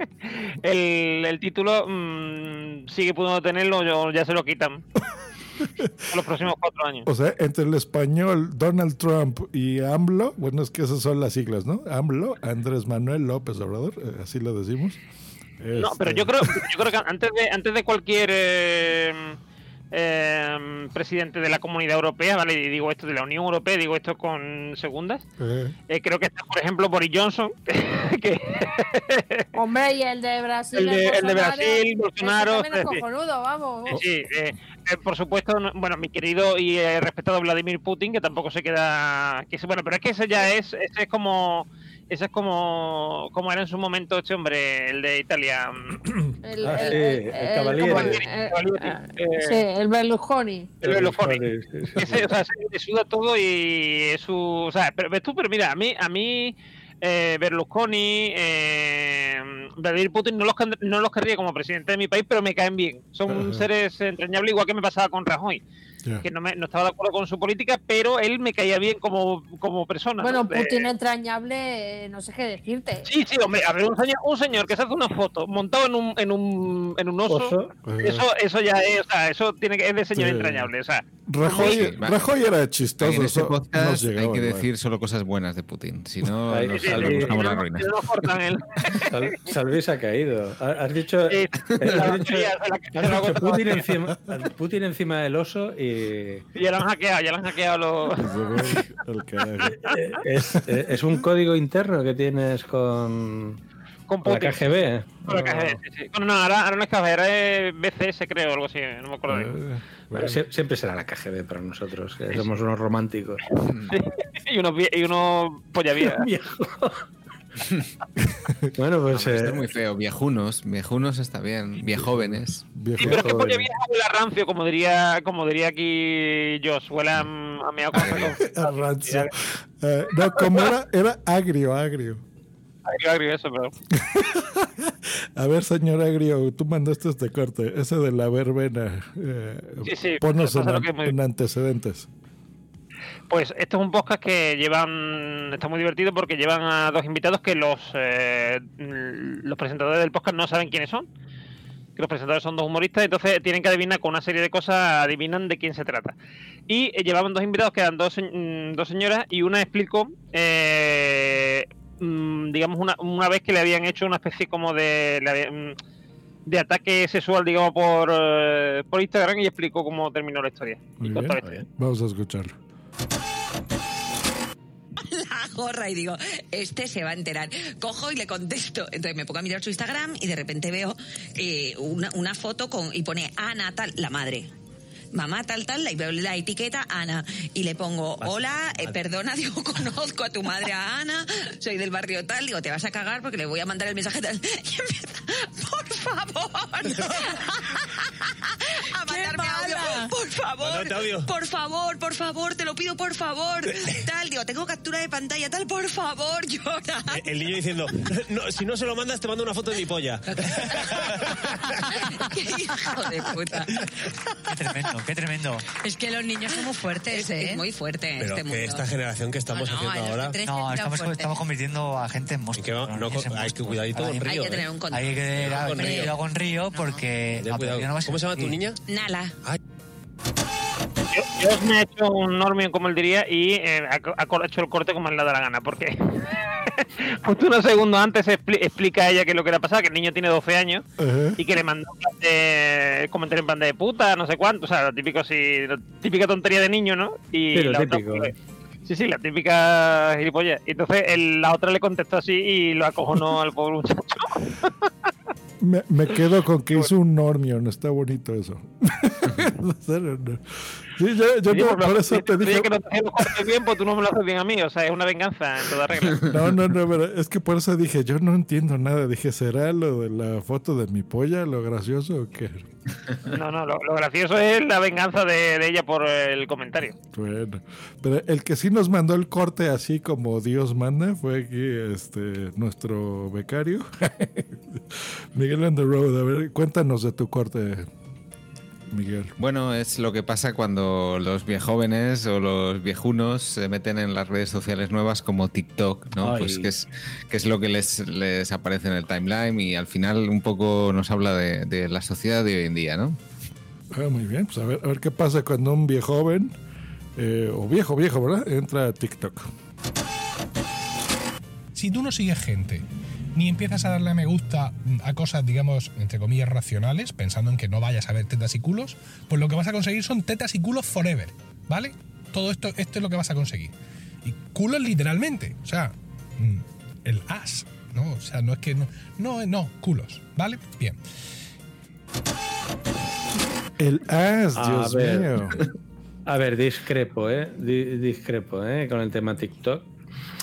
el, el título mm, sigue pudiendo tenerlo ya se lo quitan. En los próximos cuatro años. O sea, entre el español Donald Trump y AMLO, bueno, es que esas son las siglas, ¿no? AMLO, Andrés Manuel López Obrador, eh, así lo decimos. No, pero Este, yo creo, yo creo que antes de, antes de cualquier eh, eh, presidente de la Comunidad Europea, ¿vale? Y digo esto de la Unión Europea, digo esto con segundas. Eh, creo que está, por ejemplo, Boris Johnson, Hombre, y el de Brasil. el de, el de Bolsonaro, Brasil, ese Bolsonaro. es sí. cojonudo, vamos. Sí, sí, eh, eh, por supuesto, no- bueno, mi querido y eh, respetado Vladimir Putin, que tampoco se queda, que bueno, pero es que ese ya es, ese es como, ese es como, como era en su momento este hombre, el de Italia. El, Ah, el- sí, el- el el- Cavalieri. Cavalieri, eh, eh, sí, el Berlusconi. el Berlusconi. Ese, o sea, se le suda todo y es su, o sea, pero ves tú, pero mira, a mí, a mí eh, Berlusconi, eh, Vladimir Putin no los, no los querría como presidente de mi país, pero me caen bien. Son Ajá. seres entrañables, igual que me pasaba con Rajoy. Ya. que no, me- no estaba de acuerdo con su política, pero él me caía bien como, como persona. Bueno, Putin entrañable, eh, no sé qué decirte. Sí, sí, hombre, a ver, un señor, un señor que se hace una foto montado en un, en un, en un oso, Oso. eso, eso ya es, o sea, eso tiene que, es de señor Sí. entrañable, o sea. Rajoy, Sí. Rajoy era chistoso. en este eso podcast nos llegaba hay que decir solo cosas buenas de Putin. Si no, nos, sí, nos sí, buscamos sí, la no- ruina. Sal- Salvi se ha caído. Ha- Has dicho, eh, has has encima, Putin encima del oso y Ya lo han hackeado, ya lo han hackeado los... Eh, es, eh, es un código interno que tienes con, Con con la. KGB. Con la KGB, sí, sí. Bueno, no, ahora, ahora no es KGB, ahora es BCS, creo, algo así, no me acuerdo bien. Bueno, sie- siempre será la KGB para nosotros, que somos unos románticos. y unos y unos polla vieja. bueno, pues. Esto eh, es muy feo. Viejunos. Viejunos está bien. Viejóvenes. Sí, pero es que vieja huele a rancio, como diría, como diría aquí Josh, huele a, a meao con A rancio. Eh, no, como era, era agrio, agrio. Agrio, agrio, eso, pero... A ver, señor agrio, tú mandaste este corte, ese de la verbena. Eh, Sí, sí, en, muy- en antecedentes. Pues este es un podcast que llevan, está muy divertido porque llevan a dos invitados que los, eh, los presentadores del podcast no saben quiénes son. Que los presentadores son dos humoristas, entonces tienen que adivinar con una serie de cosas, adivinan de quién se trata. Y eh, llevaban dos invitados que eran dos, mm, dos señoras y una explicó, eh, mm, digamos, una, una vez que le habían hecho una especie como de... mm, de ataque sexual, digamos, por, eh, por Instagram y explicó cómo terminó la historia. Muy bien. la historia. Vamos a escucharlo. La gorra y digo, este se va a enterar. Cojo y le contesto. Entonces me pongo a mirar su Instagram y de repente veo eh, una, una foto con y pone Ana tal, la madre. Mamá tal tal, y veo la etiqueta Ana y le pongo, hola, eh, perdona, digo, conozco a tu madre a Ana, soy del barrio tal, digo, te vas a cagar porque le voy a mandar el mensaje tal. Y empieza, por favor, a mandarme audio, por favor, audio. por favor, por favor, te lo pido, por favor, tal, digo, tengo captura de pantalla, tal, por favor, llora. El niño diciendo, "No, si no se lo mandas, te mando una foto de mi polla. Qué hijo de puta. Qué tremendo, qué tremendo. Es que los niños son muy fuertes, ¿eh? Es muy fuerte Pero este que mundo. esta generación que estamos No, no, haciendo hay ahora. No, estamos- estamos convirtiendo a gente en monstruos. no, hay que cuidadito con Hay Río. que tener un control. Hay que tener Con con Río. Porque. Cuidado. ¿Cómo se llama tu niña? Nala. Yo, yo me he hecho un Normion, como él diría, y eh, ha, hecho el corte como él le da la gana, porque justo unos segundos antes expli- explica a ella que lo que le ha pasado, que el niño tiene 12 años y que le mandó eh, en plan de puta, no sé cuánto, o sea, lo típico, sí, la típica tontería de niño, ¿no? Y Sí, lo la otra típico. fue- sí, sí, la típica gilipollas. Y Entonces el- la otra le contestó así y lo acojonó al pobre muchacho. Me, me quedo con que hizo un Normion, está bonito eso. Sí, yo, yo por lo- por eso te dije. que no te cortes bien, pues tú no me lo haces bien a mí, o sea, es una venganza en toda regla. No, no, no, pero es que por eso dije, yo no entiendo nada. Dije, ¿será lo de la foto de mi polla lo gracioso o qué? No, no, lo, lo gracioso es la venganza de, de ella por el comentario. Bueno, pero el que sí nos mandó el corte así como Dios manda fue aquí este nuestro becario, Miguel on the road. A ver, cuéntanos de tu corte, Miguel. Bueno, es lo que pasa cuando los viejóvenes o los viejunos se meten en las redes sociales nuevas como TikTok, ¿no? Ay. Pues que es, que es lo que les, les aparece en el timeline y al final un poco nos habla de, de la sociedad de hoy en día, ¿no? Ah, muy bien, pues a ver, a ver qué pasa cuando un viejo joven, eh, o viejo, viejo, ¿verdad? Entra a TikTok. Si tú no sigues gente ni empiezas a darle a me gusta a cosas, digamos, entre comillas, racionales, pensando en que no vayas a ver tetas y culos, pues lo que vas a conseguir son tetas y culos forever, ¿vale? Todo esto, esto es lo que vas a conseguir. Y culos literalmente, o sea, mm, el as, ¿no? O sea, no es que no, no, no, culos, ¿vale? Bien. El as, A Dios ver. mío. A ver, discrepo, ¿eh? Di- discrepo, ¿eh? Con el tema TikTok.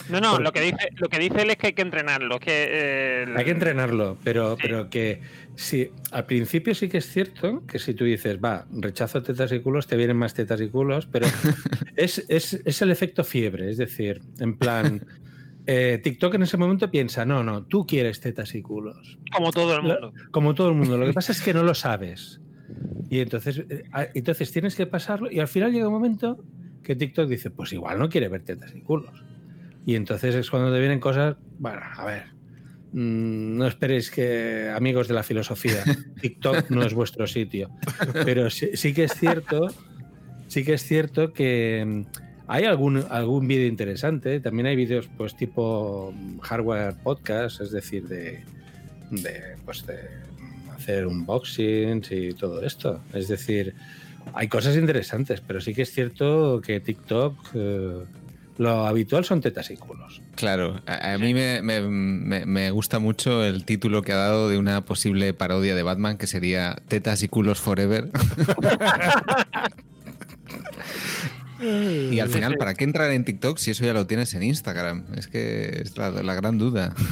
No, no, Porque- lo que dice, lo que dice él es que hay que entrenarlo, que eh, Hay que entrenarlo, pero, pero que si al principio sí que es cierto que si tú dices, va, rechazo tetas y culos, te vienen más tetas y culos, pero es, es, es el efecto fiebre, es decir, en plan, eh, TikTok en ese momento piensa, no, no, tú quieres tetas y culos. como todo el mundo. Como todo el mundo. Lo que pasa es que no lo sabes. Y entonces, eh, ah, entonces tienes que pasarlo y al final llega un momento que TikTok dice, pues igual no quiere ver tetas y culos. Y entonces es cuando te vienen cosas, bueno, a ver, mm, no esperéis que, amigos de la filosofía, TikTok no es vuestro sitio. Pero sí, sí que es cierto, sí que es cierto que mm, hay algún, algún vídeo interesante. También hay vídeos pues tipo mm, hardware podcast, es decir, de, de, pues de hacer unboxings y todo esto. Es decir, hay cosas interesantes, pero sí que es cierto que TikTok eh, lo habitual son tetas y culos. Claro, a, a mí me, me- me- me gusta mucho el título que ha dado de una posible parodia de Batman que sería Tetas y culos forever. y al final, ¿para qué entrar en TikTok si eso ya lo tienes en Instagram? Es que es la, la gran duda.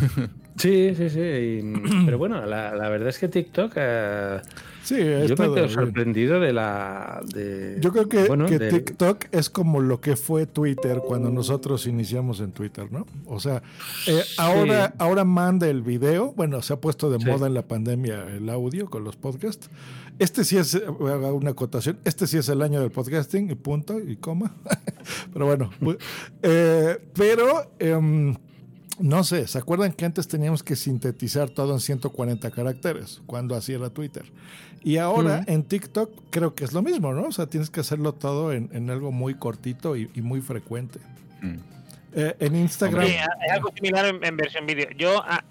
Sí, sí, sí. y- pero bueno, la, la verdad es que TikTok. eh, Sí, yo me quedo sorprendido de la. de- Yo creo que, bueno, que del- TikTok es como lo que fue Twitter cuando nosotros iniciamos en Twitter, ¿no? O sea, eh, ahora, ahora manda el video. Bueno, se ha puesto de Sí. moda en la pandemia el audio con los podcasts. Este sí es, eh, haga una acotación, este sí es el año del podcasting y punto y coma. pero bueno, bu- eh, pero em, no sé, ¿se acuerdan que antes teníamos que sintetizar todo en 140 caracteres cuando hacía la Twitter? Y ahora en TikTok creo que es lo mismo, ¿no? O sea, tienes que hacerlo todo en, en algo muy cortito y, y muy frecuente. Eh, en Instagram. Sí, es algo similar en, en versión vídeo. Yo a,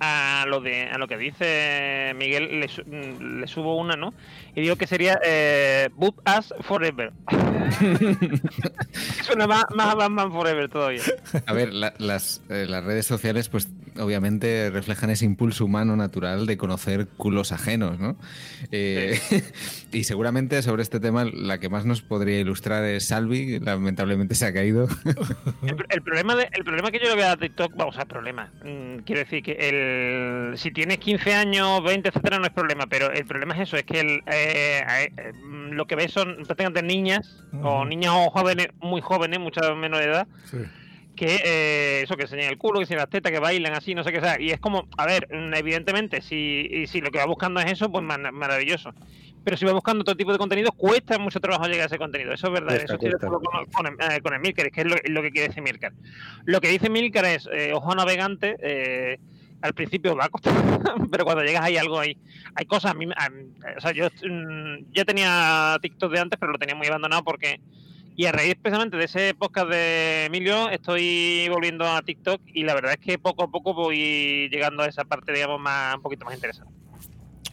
a lo de a lo que dice Miguel le, su- mm, le subo una, ¿no? Y digo que sería eh, Boop Us Forever. Suena más, más a Batman Forever todavía. A ver, la- las, eh, las redes sociales, pues obviamente reflejan ese impulso humano natural de conocer culos ajenos, ¿no? Eh, y seguramente sobre este tema la que más nos podría ilustrar es Salvi, lamentablemente se ha caído. El, el problema de, el problema que yo le veo a TikTok, vamos a problema. mm, quiero decir que el, si tienes 15 años, 20, etcétera, no es problema. Pero el problema es eso, es que el, eh, eh, mm, lo que ves son prácticamente niñas, o Ujú. niñas o jóvenes, muy jóvenes, mucha menor edad, Sí. Que eh, eso, que enseñan el culo, que enseñan las tetas, que bailan así, no sé qué sea. Y es como, a ver, mm, evidentemente, si, y si lo que va buscando es eso, pues maravilloso. Pero si va buscando otro tipo de contenido, cuesta mucho trabajo llegar a ese contenido. Eso es verdad. Eso estoy de acuerdo con, con, el- eh, con el Milker, es que es lo, lo que quiere decir Milker. Lo que dice Milker es, eh, ojo navegante, eh, al principio va a costar, pero cuando llegas hay algo ahí. Hay cosas, a mí, a o sea, yo mm, ya tenía TikTok de antes, pero lo tenía muy abandonado porque... Y a raíz precisamente de ese podcast de Emilio, estoy volviendo a TikTok y la verdad es que poco a poco voy llegando a esa parte, digamos, más un poquito más interesante.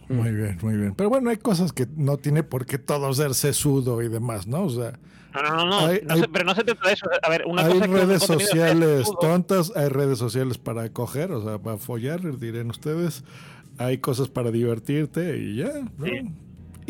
Muy bien, muy bien. Pero bueno, hay cosas que no tiene por qué todo ser sesudo y demás, ¿no? O sea, No, no, no, no, Hay- no hay- pero no se trata de eso. A ver, una hay cosa que redes sea sociales tontas, hay redes sociales para coger, o sea, para follar, dirán ustedes. Hay cosas para divertirte y ya, ¿no?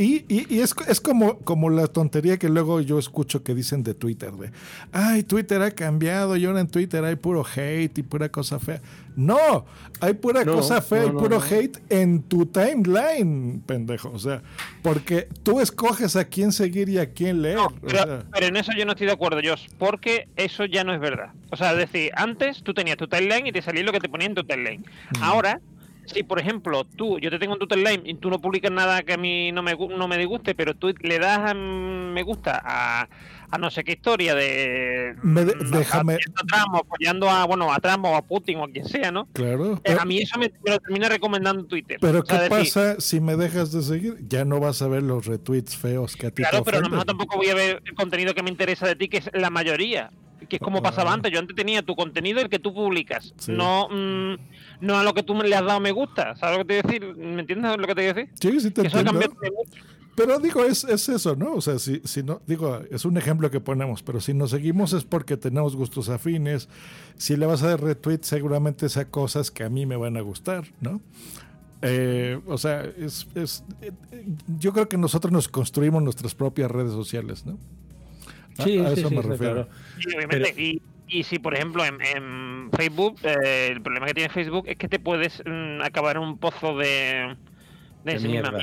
Y, y- y es, es como, como la tontería que luego yo escucho que dicen de Twitter, de, ay, Twitter ha cambiado y ahora en Twitter hay puro hate y pura cosa fea. No, hay pura No, cosa fea no, y puro no. hate en tu timeline, pendejo. O sea, porque tú escoges a quién seguir y a quién leer. o Pero, sea. pero en eso yo no estoy de acuerdo, Josh, porque eso ya no es verdad. O sea, es decir, antes tú tenías tu timeline y te salía lo que te ponía en tu timeline. Ahora, si por ejemplo tú, yo te tengo en tu timeline y tú no publicas nada que a mí no me, no me disguste, pero tú le das a mm, me gusta a, a no sé qué historia de... Me de- mm, déjame- a Trump, o apoyando a, bueno, a Trump o a Putin o a quien sea, ¿no? Claro. Eh, pero- a mí eso me, me lo termina recomendando Twitter. Pero O sea, ¿qué decir, pasa si me dejas de seguir? Ya no vas a ver los retweets feos que a ti Claro, te pero a lo mejor tampoco voy a ver el contenido que me interesa de ti, que es la mayoría. Que es como pasaba antes. Yo antes tenía tu contenido, el que tú publicas, Sí. no, mm, no a lo que tú le has dado me gusta. ¿Sabes lo que te voy a decir? ¿Me entiendes lo que te voy a decir? Sí, sí te eso entiendo. Pero digo, es, es eso, ¿no? O sea, si, si no, digo, es un ejemplo que ponemos, pero si nos seguimos es porque tenemos gustos afines. Si le vas a dar retweet, seguramente sea cosas que a mí me van a gustar, ¿no? Eh, o sea, es, es- eh, yo creo que nosotros nos construimos nuestras propias redes sociales, ¿no? Sí, a sí, eso sí, me refiero. claro. Sí, obviamente. Y, y si, por ejemplo, en, en Facebook, eh, el problema que tiene Facebook es que te puedes mm, acabar en un pozo de. De mierda.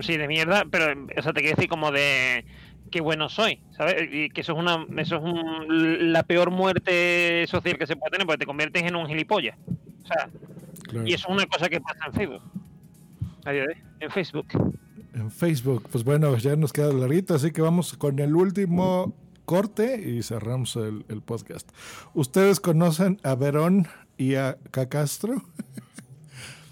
Sí, de mierda, pero, o sea, te quiero decir como de. Qué bueno soy, ¿sabes? Y que eso es una eso es un- la peor muerte social que se puede tener, porque te conviertes en un gilipollas. O sea, Claro. y eso es una cosa que pasa en Facebook. En Facebook. En Facebook, pues bueno, ya nos queda larguito, así que vamos con el último corte y cerramos el, el podcast. ¿Ustedes conocen a Verón y a Cacastro?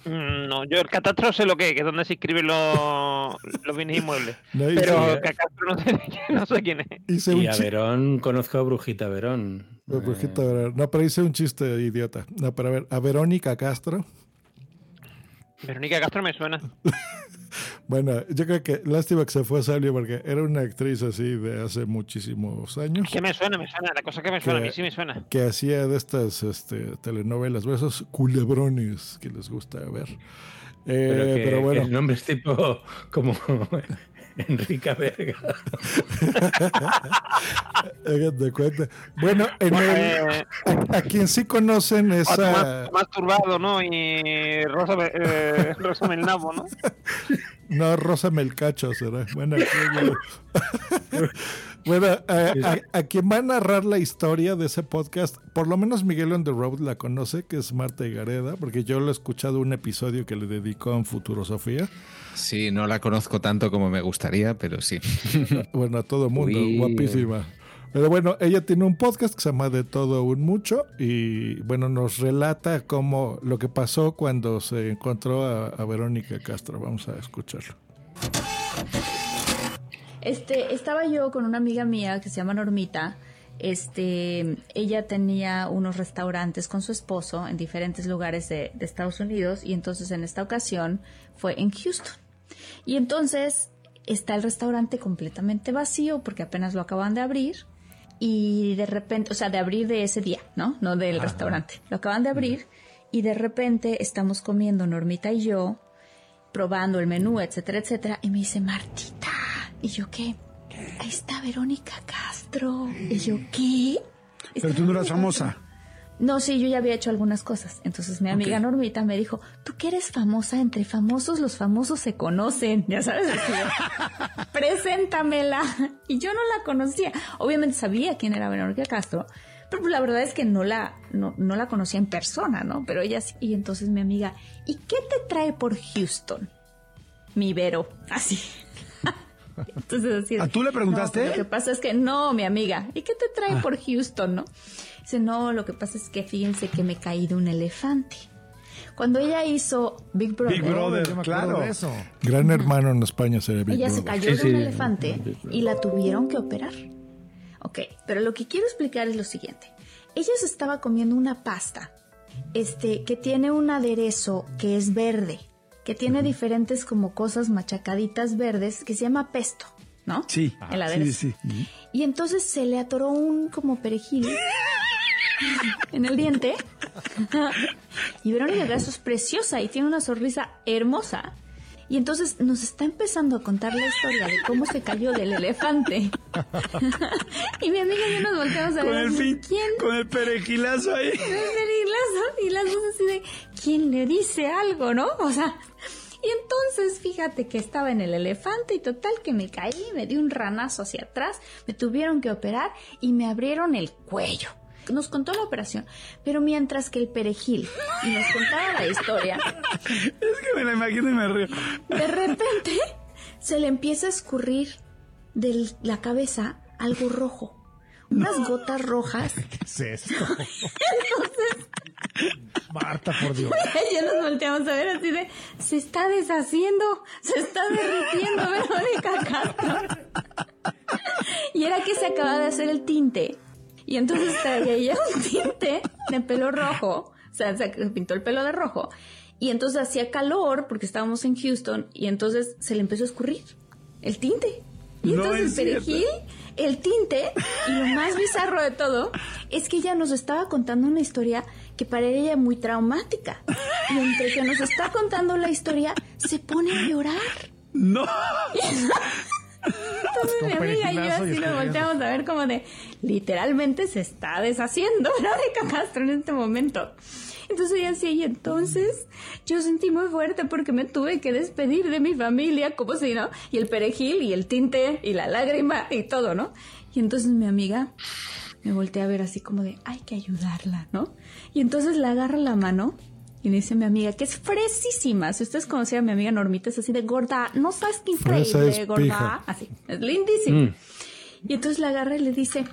Mm, No, yo el catastro sé lo que es, que es donde se inscriben los, los bienes inmuebles. No, pero sí. catastro no sé, no sé quién es. Hice Y a Verón, conozco a Brujita Verón. La brujita Verón. No, pero hice un chiste idiota. No, pero a ver, a Verónica Castro. Verónica Castro me suena. Bueno, yo creo que lástima que se fue Salio porque era una actriz así de hace muchísimos años. Que me suena, me suena. La cosa que me suena, a mí sí me suena. que hacía de estas este, telenovelas, esos culebrones que les gusta ver. Eh, Pero, pero, que, que bueno, el nombre es tipo como Enrica Verga. hagan de cuenta. Bueno, en el- a, a quien sí conocen O esa... Más, más turbado, ¿no? Y Rosa, eh, Rosa Melnabo, ¿no? No, Rosa Melcacho será. Bueno, aquí- bueno a, a- a quien va a narrar la historia de ese podcast, por lo menos Miguel on the Road la conoce, que es Marta Gareda, porque yo lo he escuchado un episodio que le dedicó en Futurosofía. Sí, no la conozco tanto como me gustaría, pero sí. Bueno, a todo mundo, Uy. guapísima. Pero bueno, ella tiene un podcast que se llama De todo un mucho y bueno, nos relata cómo lo que pasó cuando se encontró a, a Verónica Castro. Vamos a escucharlo. Este, estaba yo con una amiga mía que se llama Normita. Este, ella tenía unos restaurantes con su esposo en diferentes lugares de, de Estados Unidos y entonces en esta ocasión fue en Houston. Y entonces está el restaurante completamente vacío porque apenas lo acaban de abrir y de repente, o sea, de abrir de ese día, ¿no? No del Ajá. restaurante. Lo acaban de abrir y de repente estamos comiendo Normita y yo, probando el menú, etcétera, etcétera, y me dice, Martita, ¿y yo qué? Ahí está Verónica Castro. ¿Y yo qué? Pero tú no eras famosa. No, sí, yo ya había hecho algunas cosas. Entonces mi amiga. Normita me dijo, tú que eres famosa, entre famosos los famosos se conocen, ya sabes. Preséntamela. Y yo no la conocía. Obviamente sabía quién era Verónica Castro, pero la verdad es que no la, no, no la conocía en persona, ¿no? Pero ella sí. Y entonces mi amiga, ¿y qué te trae por Houston? Mi Vero, así. Entonces, así ¿A tú le preguntaste? "No, pues, lo que pasa es que no, mi amiga. ¿Y qué te trae por Houston, no? Dice, no, lo que pasa es que fíjense que me caí de un elefante. Cuando ella hizo Big Brother, Big Brother, Yo me acuerdo claro. de eso. Gran hermano en España sería Big ella se Brother. cayó de un elefante y la tuvieron que operar. Ok, pero lo que quiero explicar es lo siguiente. Ella se estaba comiendo una pasta este, que tiene un aderezo que es verde, que tiene diferentes como cosas machacaditas verdes que se llama pesto, ¿no? Sí, El sí, sí. Y entonces se le atoró un como perejil en el diente. y Verónica Grasso es preciosa y tiene una sonrisa hermosa. Y entonces nos está empezando a contar la historia de cómo se cayó del elefante. y mi amiga y yo nos volteamos a Con ver. el, así, fin- ¿Quién? con el perejilazo ahí. El perejilazo. Y las dos así de, ¿quién le dice algo, no? O sea, y entonces fíjate que estaba en el elefante y total que me caí, me di un ranazo hacia atrás, me tuvieron que operar y me abrieron el cuello. Nos contó la operación, pero mientras que el perejil y nos contaba la historia, Es que me la imagino y me río. de repente se le empieza a escurrir de la cabeza algo rojo. Unas gotas rojas. ¿Qué es esto? Entonces, Marta, por Dios. ya nos volteamos a ver así de, se está deshaciendo, se está derritiendo Verónica Castro. y era que se acaba de hacer el tinte. Y entonces traía ella un tinte de pelo rojo, o sea, se pintó el pelo de rojo. Y entonces hacía calor porque estábamos en Houston y entonces se le empezó a escurrir el tinte. Y No entonces es el perejil, el tinte, y lo más bizarro de todo es que ella nos estaba contando una historia que para ella muy traumática. Y entre que nos está contando la historia, se pone a llorar. No. Entonces mi amiga y yo así nos volteamos a ver como de, literalmente se está deshaciendo Verónica Castro en este momento. Entonces ella así, y entonces yo sentí muy fuerte porque me tuve que despedir de mi familia, como si, ¿no? Y el perejil, y el tinte, y la lágrima, y todo, ¿no? Y entonces mi amiga me voltea a ver así como de, hay que ayudarla, ¿no? Y entonces le agarra la mano y le dice mi amiga, que es fresísima. Si ustedes conocían a mi amiga Normita, es así de gorda, no sabes qué increíble, es gorda. pija. Así, es lindísima. Mm. Y entonces la agarra y le dice,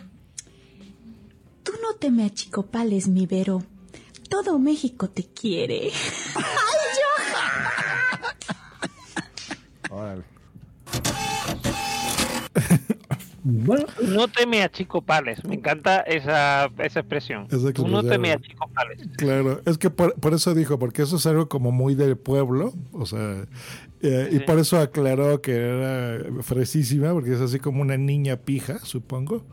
tú no te me achicopales, mi Vero. Todo México te quiere. ¡Ay, yo! Órale. No te me achicopales. Me encanta esa, esa expresión. Esa no te expresión. me achicopales. Claro, es que por, por eso dijo, porque eso es algo como muy del pueblo, o sea, eh, y por eso aclaró que era fresísima, porque es así como una niña pija, supongo.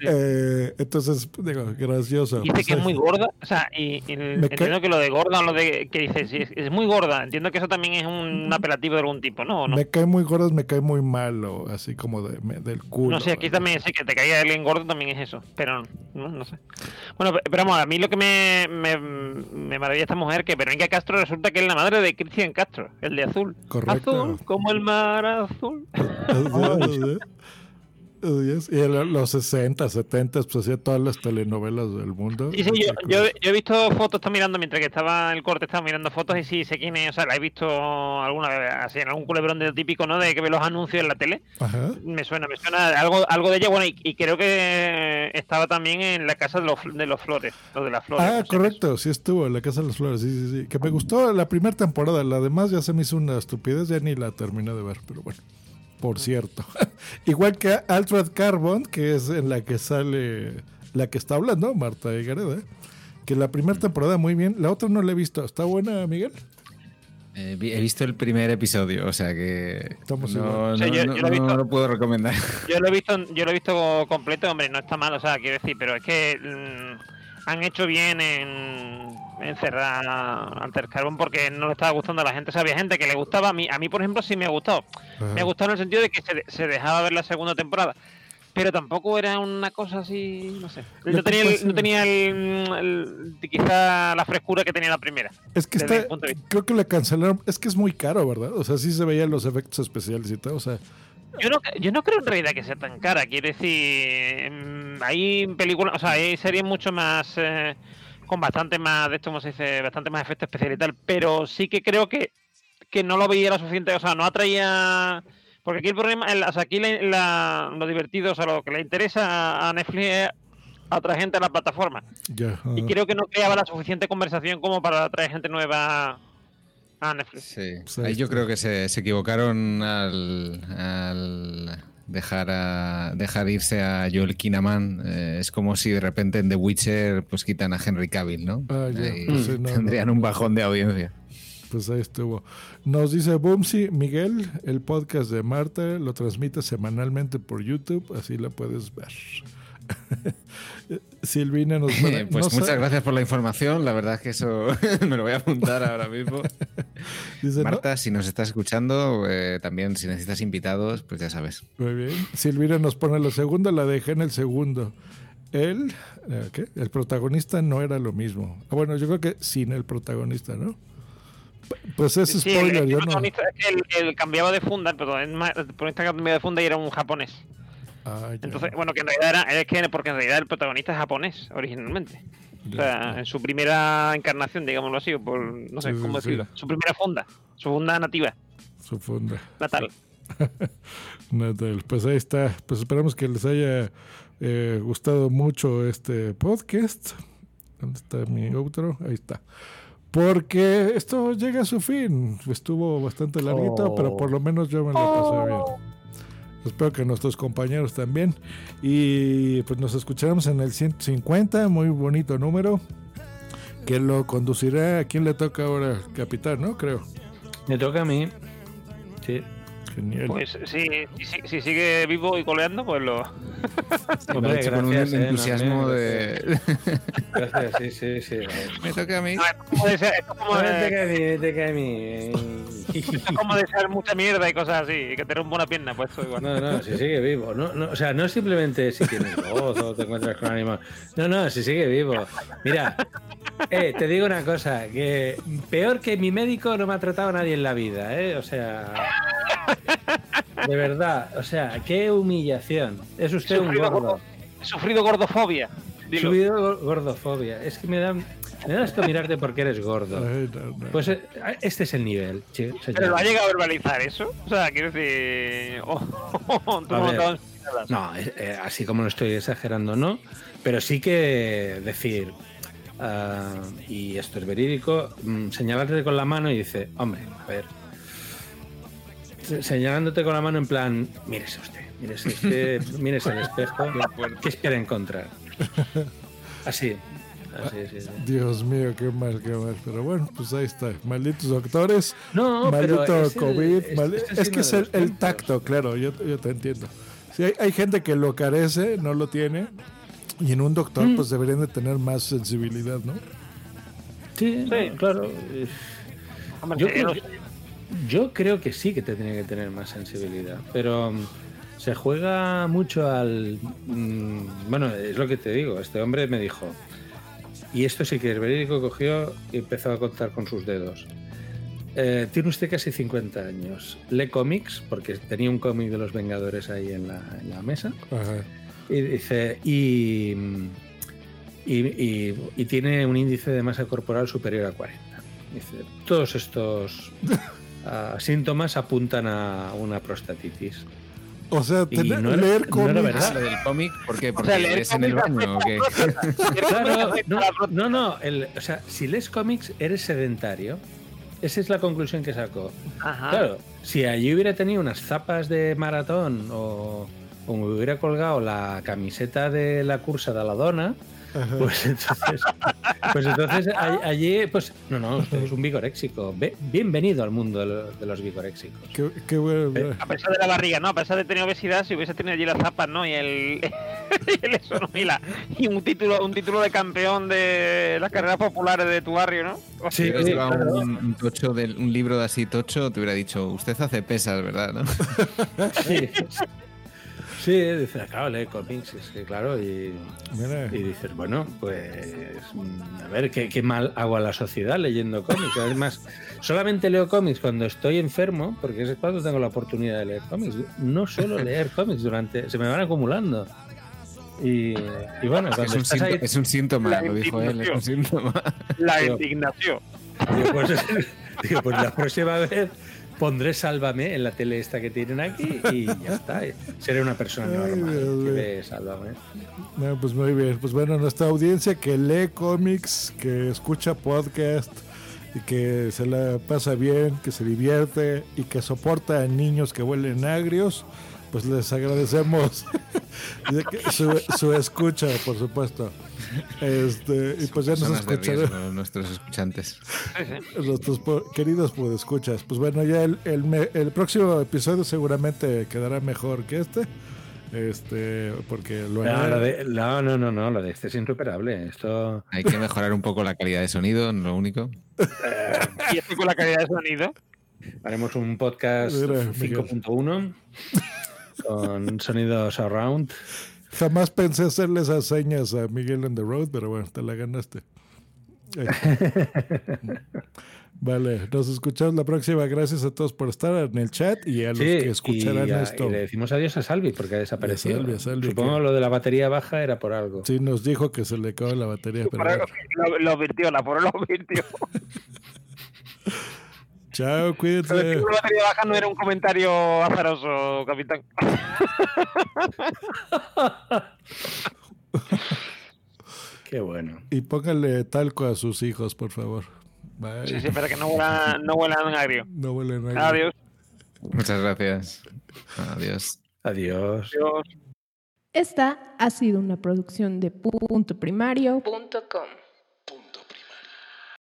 Eh, entonces, digo, gracioso. Dice Pues, que es muy gorda. O sea, y, y entiendo que lo de gorda o lo de que dice, sí, es, es muy gorda. Entiendo que eso también es un, apelativo de algún tipo, ¿no? Me cae muy gordas, me cae muy mal, o así como de- me- del culo. No sé, aquí también sé que te caiga alguien gordo también es eso, pero no, no sé. Bueno, pe- pero vamos, a mí lo que me, me, me maravilla esta mujer, que Verónica Castro resulta que es la madre de Cristian Castro, el de azul. Correcto. Azul, como el mar azul. Y en los 60, 70, pues hacía todas las telenovelas del mundo. Sí, sí, yo, yo, yo he visto fotos, estaba mirando mientras que estaba en el corte, estaba mirando fotos y sí, sé quién es, o sea, la he visto alguna vez, así en algún culebrón de típico, ¿no? De que ve los anuncios en la tele. Ajá. Me suena, me suena algo, algo de ella, bueno, y, y creo que estaba también en la casa de los, de los flores, lo de las flores. Ah, correcto, sí estuvo en la Casa de las Flores, sí, sí, sí. Que me gustó la primera temporada, la demás ya se me hizo una estupidez, ya ni la terminé de ver, pero bueno, por cierto. Igual que Altered Carbon, que es en la que sale, la que está hablando, Marta Gareda, que la primera temporada muy bien, la otra no la he visto. ¿Está buena, Miguel? Eh, he visto el primer episodio, o sea que Estamos no, no, O sea, yo- no- yo lo he visto- no lo puedo recomendar. Yo lo he visto, yo lo he visto completo, hombre, no está mal, o sea, quiero decir, pero es que mm, han hecho bien en, en cerrar Alter Carbon porque no le estaba gustando a la gente. O sea, había gente que le gustaba. A mí, a mí por ejemplo, sí me ha gustado. Me ha gustado en el sentido de que se, se dejaba ver la segunda temporada. Pero tampoco era una cosa así, no sé. Lo No tenía, el- no tenía el, el- quizá la frescura que tenía la primera. Es que está, creo que la cancelaron, es que es muy caro, ¿verdad? O sea, sí se veían los efectos especiales y todo, o sea, Yo no, yo no creo en realidad que sea tan cara. Quiero decir, mm, hay películas, o sea, hay series mucho más. eh, con bastante más, de esto, como se dice, bastante más efectos especiales y tal. Pero sí que creo que, que no lo veía lo suficiente, o sea, no atraía. Porque aquí el problema, el- o sea, aquí la- la- lo divertido, o sea, lo que le interesa a Netflix es atraer gente a la plataforma. Y ah. creo que no creaba la suficiente conversación como para atraer gente nueva a Netflix. Sí. Ahí yo creo que se, se equivocaron al, al dejar a, dejar irse a Joel Kinnaman. Eh, es como si de repente en The Witcher pues quitan a Henry Cavill, ¿no? Ah, ya, Ahí pues sí, no, tendrían no. un bajón de audiencia. Pues ahí estuvo. Nos dice Boomsy, Miguel, el podcast de Marta lo transmite semanalmente por YouTube, así lo puedes ver. Silvina nos pone- pues no muchas gracias por la información. La verdad es que eso me lo voy a apuntar ahora mismo. Dice, no- Marta, si nos estás escuchando, eh, también si necesitas invitados, pues ya sabes. Muy bien. Silvina nos pone la segunda, la dejé en el segundo. Él, eh, ¿qué? El protagonista no era lo mismo. Ah, bueno, yo creo que sin el protagonista, ¿no? Pues es Sí, el- spoiler, el, yo no. protagonista es que él, él cambiaba de funda, el protagonista el protagonista cambiaba de funda y era un japonés. Ah. Entonces, bueno, que en realidad era, es que porque en realidad el protagonista es japonés originalmente. O sea, en su primera encarnación, digámoslo así, por no sé Sí, cómo sí. decirlo. Su primera funda, su funda nativa, Su funda. natal. Natal. Pues ahí está. Pues esperamos que les haya eh, gustado mucho este podcast. ¿Dónde está mi outro? Ahí está. Porque esto llega a su fin. Estuvo bastante larguito, Oh. pero por lo menos yo me lo pasé bien. Espero que nuestros compañeros también. Y pues nos escucharemos en el 150, muy bonito número. Que lo conducirá. ¿A quién le toca ahora? Capitán, ¿no? Creo. Me toca a mí. Sí. Genial. Pues sí, si, si- si sigue vivo y coleando, pues lo. lo ha hecho con un gracias, eh, entusiasmo no, de. Gracias, sí, sí, sí. Me toca a mí. Como de ser- es como es como desear mucha mierda y cosas así, y que te rompa una pierna, pues eso igual. No, no, si sigue vivo. No, no, o sea, no simplemente si tienes voz o te encuentras con animal. No, no, si sigue vivo. Mira, eh, te digo una cosa, que peor que mi médico no me ha tratado nadie en la vida, ¿eh? O sea, de verdad, o sea, qué humillación. Es usted un Sufrido gordo. gordo- He sufrido gordofobia. Dilo. Subido gor- gordofobia. Es que me da, me da esto mirarte porque eres gordo. Pues eh, este es el nivel, señor. Pero lo ha llegado a verbalizar eso. O sea, quiero decir. oh. No, eh, eh, así como lo estoy exagerando, no. Pero sí que decir, ah, y esto es verídico, mm, señalarte con la mano y dice, hombre, a ver. Se- Señalándote con la mano en plan, mírese usted, mírese usted, mírese el espejo, ¿qué espera encontrar? Así, así, sí, sí. Dios mío, qué mal, qué mal. Pero bueno, pues ahí está. Malditos doctores. No, pero maldito el- COVID. es- mal- este Es que es el, el tacto, claro, yo, yo te entiendo. Sí, hay, hay gente que lo carece, no lo tiene. Y en un doctor, Mm. pues deberían de tener más sensibilidad, ¿no? Sí, no, claro. Yo sí, creo, que, sé. yo creo que sí que te tiene que tener más sensibilidad, pero mm, se juega mucho al... mm, bueno, es lo que te digo, este hombre me dijo, y esto sí que es verídico, cogió y empezó a contar con sus dedos. Eh, tiene usted casi 50 años. Lee cómics, porque tenía un cómic de los Vengadores ahí en la, en la mesa. Ajá. Y dice, y, y, y- y tiene un índice de masa corporal superior a 40. Dice, todos estos ah, síntomas apuntan a una prostatitis. O sea, tener- no era- leer no era cómics. verdad. Lo del cómic, ¿por qué? O Porque sea, leer es en el cómics baño o qué? Claro, no, no, no, el- o sea, si lees cómics eres sedentario. Esa es la conclusión que sacó. Ajá. Claro, si allí hubiera tenido unas zapas de maratón o, o me hubiera colgado la camiseta de la cursa de la dona, Ajá. pues entonces, pues entonces a- allí, pues no, no, usted es un vigoréxico. Ve- bienvenido al mundo de, lo- de los vigoréxicos. Qué, qué bueno. A pesar de la barriga, ¿no? A pesar de tener obesidad, si hubiese tenido allí las zapas, ¿no? Y el, y el eso, ¿no? Y, la- y un título, un título de campeón de las carreras populares de tu barrio, ¿no? Si hubieras llevado un, un tocho del, un libro así tocho, te hubiera dicho, usted hace pesas, ¿verdad? ¿No? Sí. Sí, dice, claro, lee cómics, es que claro, y, y dices, bueno, pues mm, a ver, ¿qué, qué mal hago a la sociedad leyendo cómics. Además, solamente leo cómics cuando estoy enfermo, porque es cuando tengo la oportunidad de leer cómics. No suelo leer cómics durante, se me van acumulando. Y, y bueno, Es un, estás sínto- ahí, es un síntoma, lo dijo él, es un síntoma. La indignación. Digo, pues, digo, pues la próxima vez pondré Sálvame en la tele esta que tienen aquí y ya está. Seré una persona Ay, normal Dios que ve Sálvame. No, pues muy bien. Pues bueno, nuestra audiencia que lee cómics, que escucha podcast y que se la pasa bien, que se divierte y que soporta a niños que huelen agrios, pues les agradecemos de que su, su escucha, por supuesto. Este, y pues ya nos riesgo, nuestros escuchantes. Nuestros po- queridos escuchas Pues bueno, ya el, el, me- el próximo episodio seguramente quedará mejor que este. Este, porque lo No, lo de- no, no, no, no, lo de este es insuperable. Esto. Hay que mejorar un poco la calidad de sonido, lo único. Y estoy con la calidad de sonido. Haremos un podcast Mira, 5.1 con sonido surround. Jamás pensé hacerle esas señas a Miguel on the road, pero bueno, te la ganaste. Vale, nos escuchamos la próxima. Gracias a todos por estar en el chat y a los Sí, que escucharán y, a- esto. y le decimos adiós a Salvi porque ha desaparecido. Salvi, Salvi, Supongo que- lo de la batería baja era por algo. Sí, nos dijo que se le acabó la batería, pero Lo, lo virtió, la por lo virtió. Chao, que cuídense. la batería baja no era un comentario azaroso, capitán. Qué bueno. Y póngale talco a sus hijos, por favor. Bye. Sí, sí, para que no huelan, no huelan agrio. No huelen agrio. Adiós. Muchas gracias. Adiós. Adiós. Esta ha sido una producción de puntoprimario.com.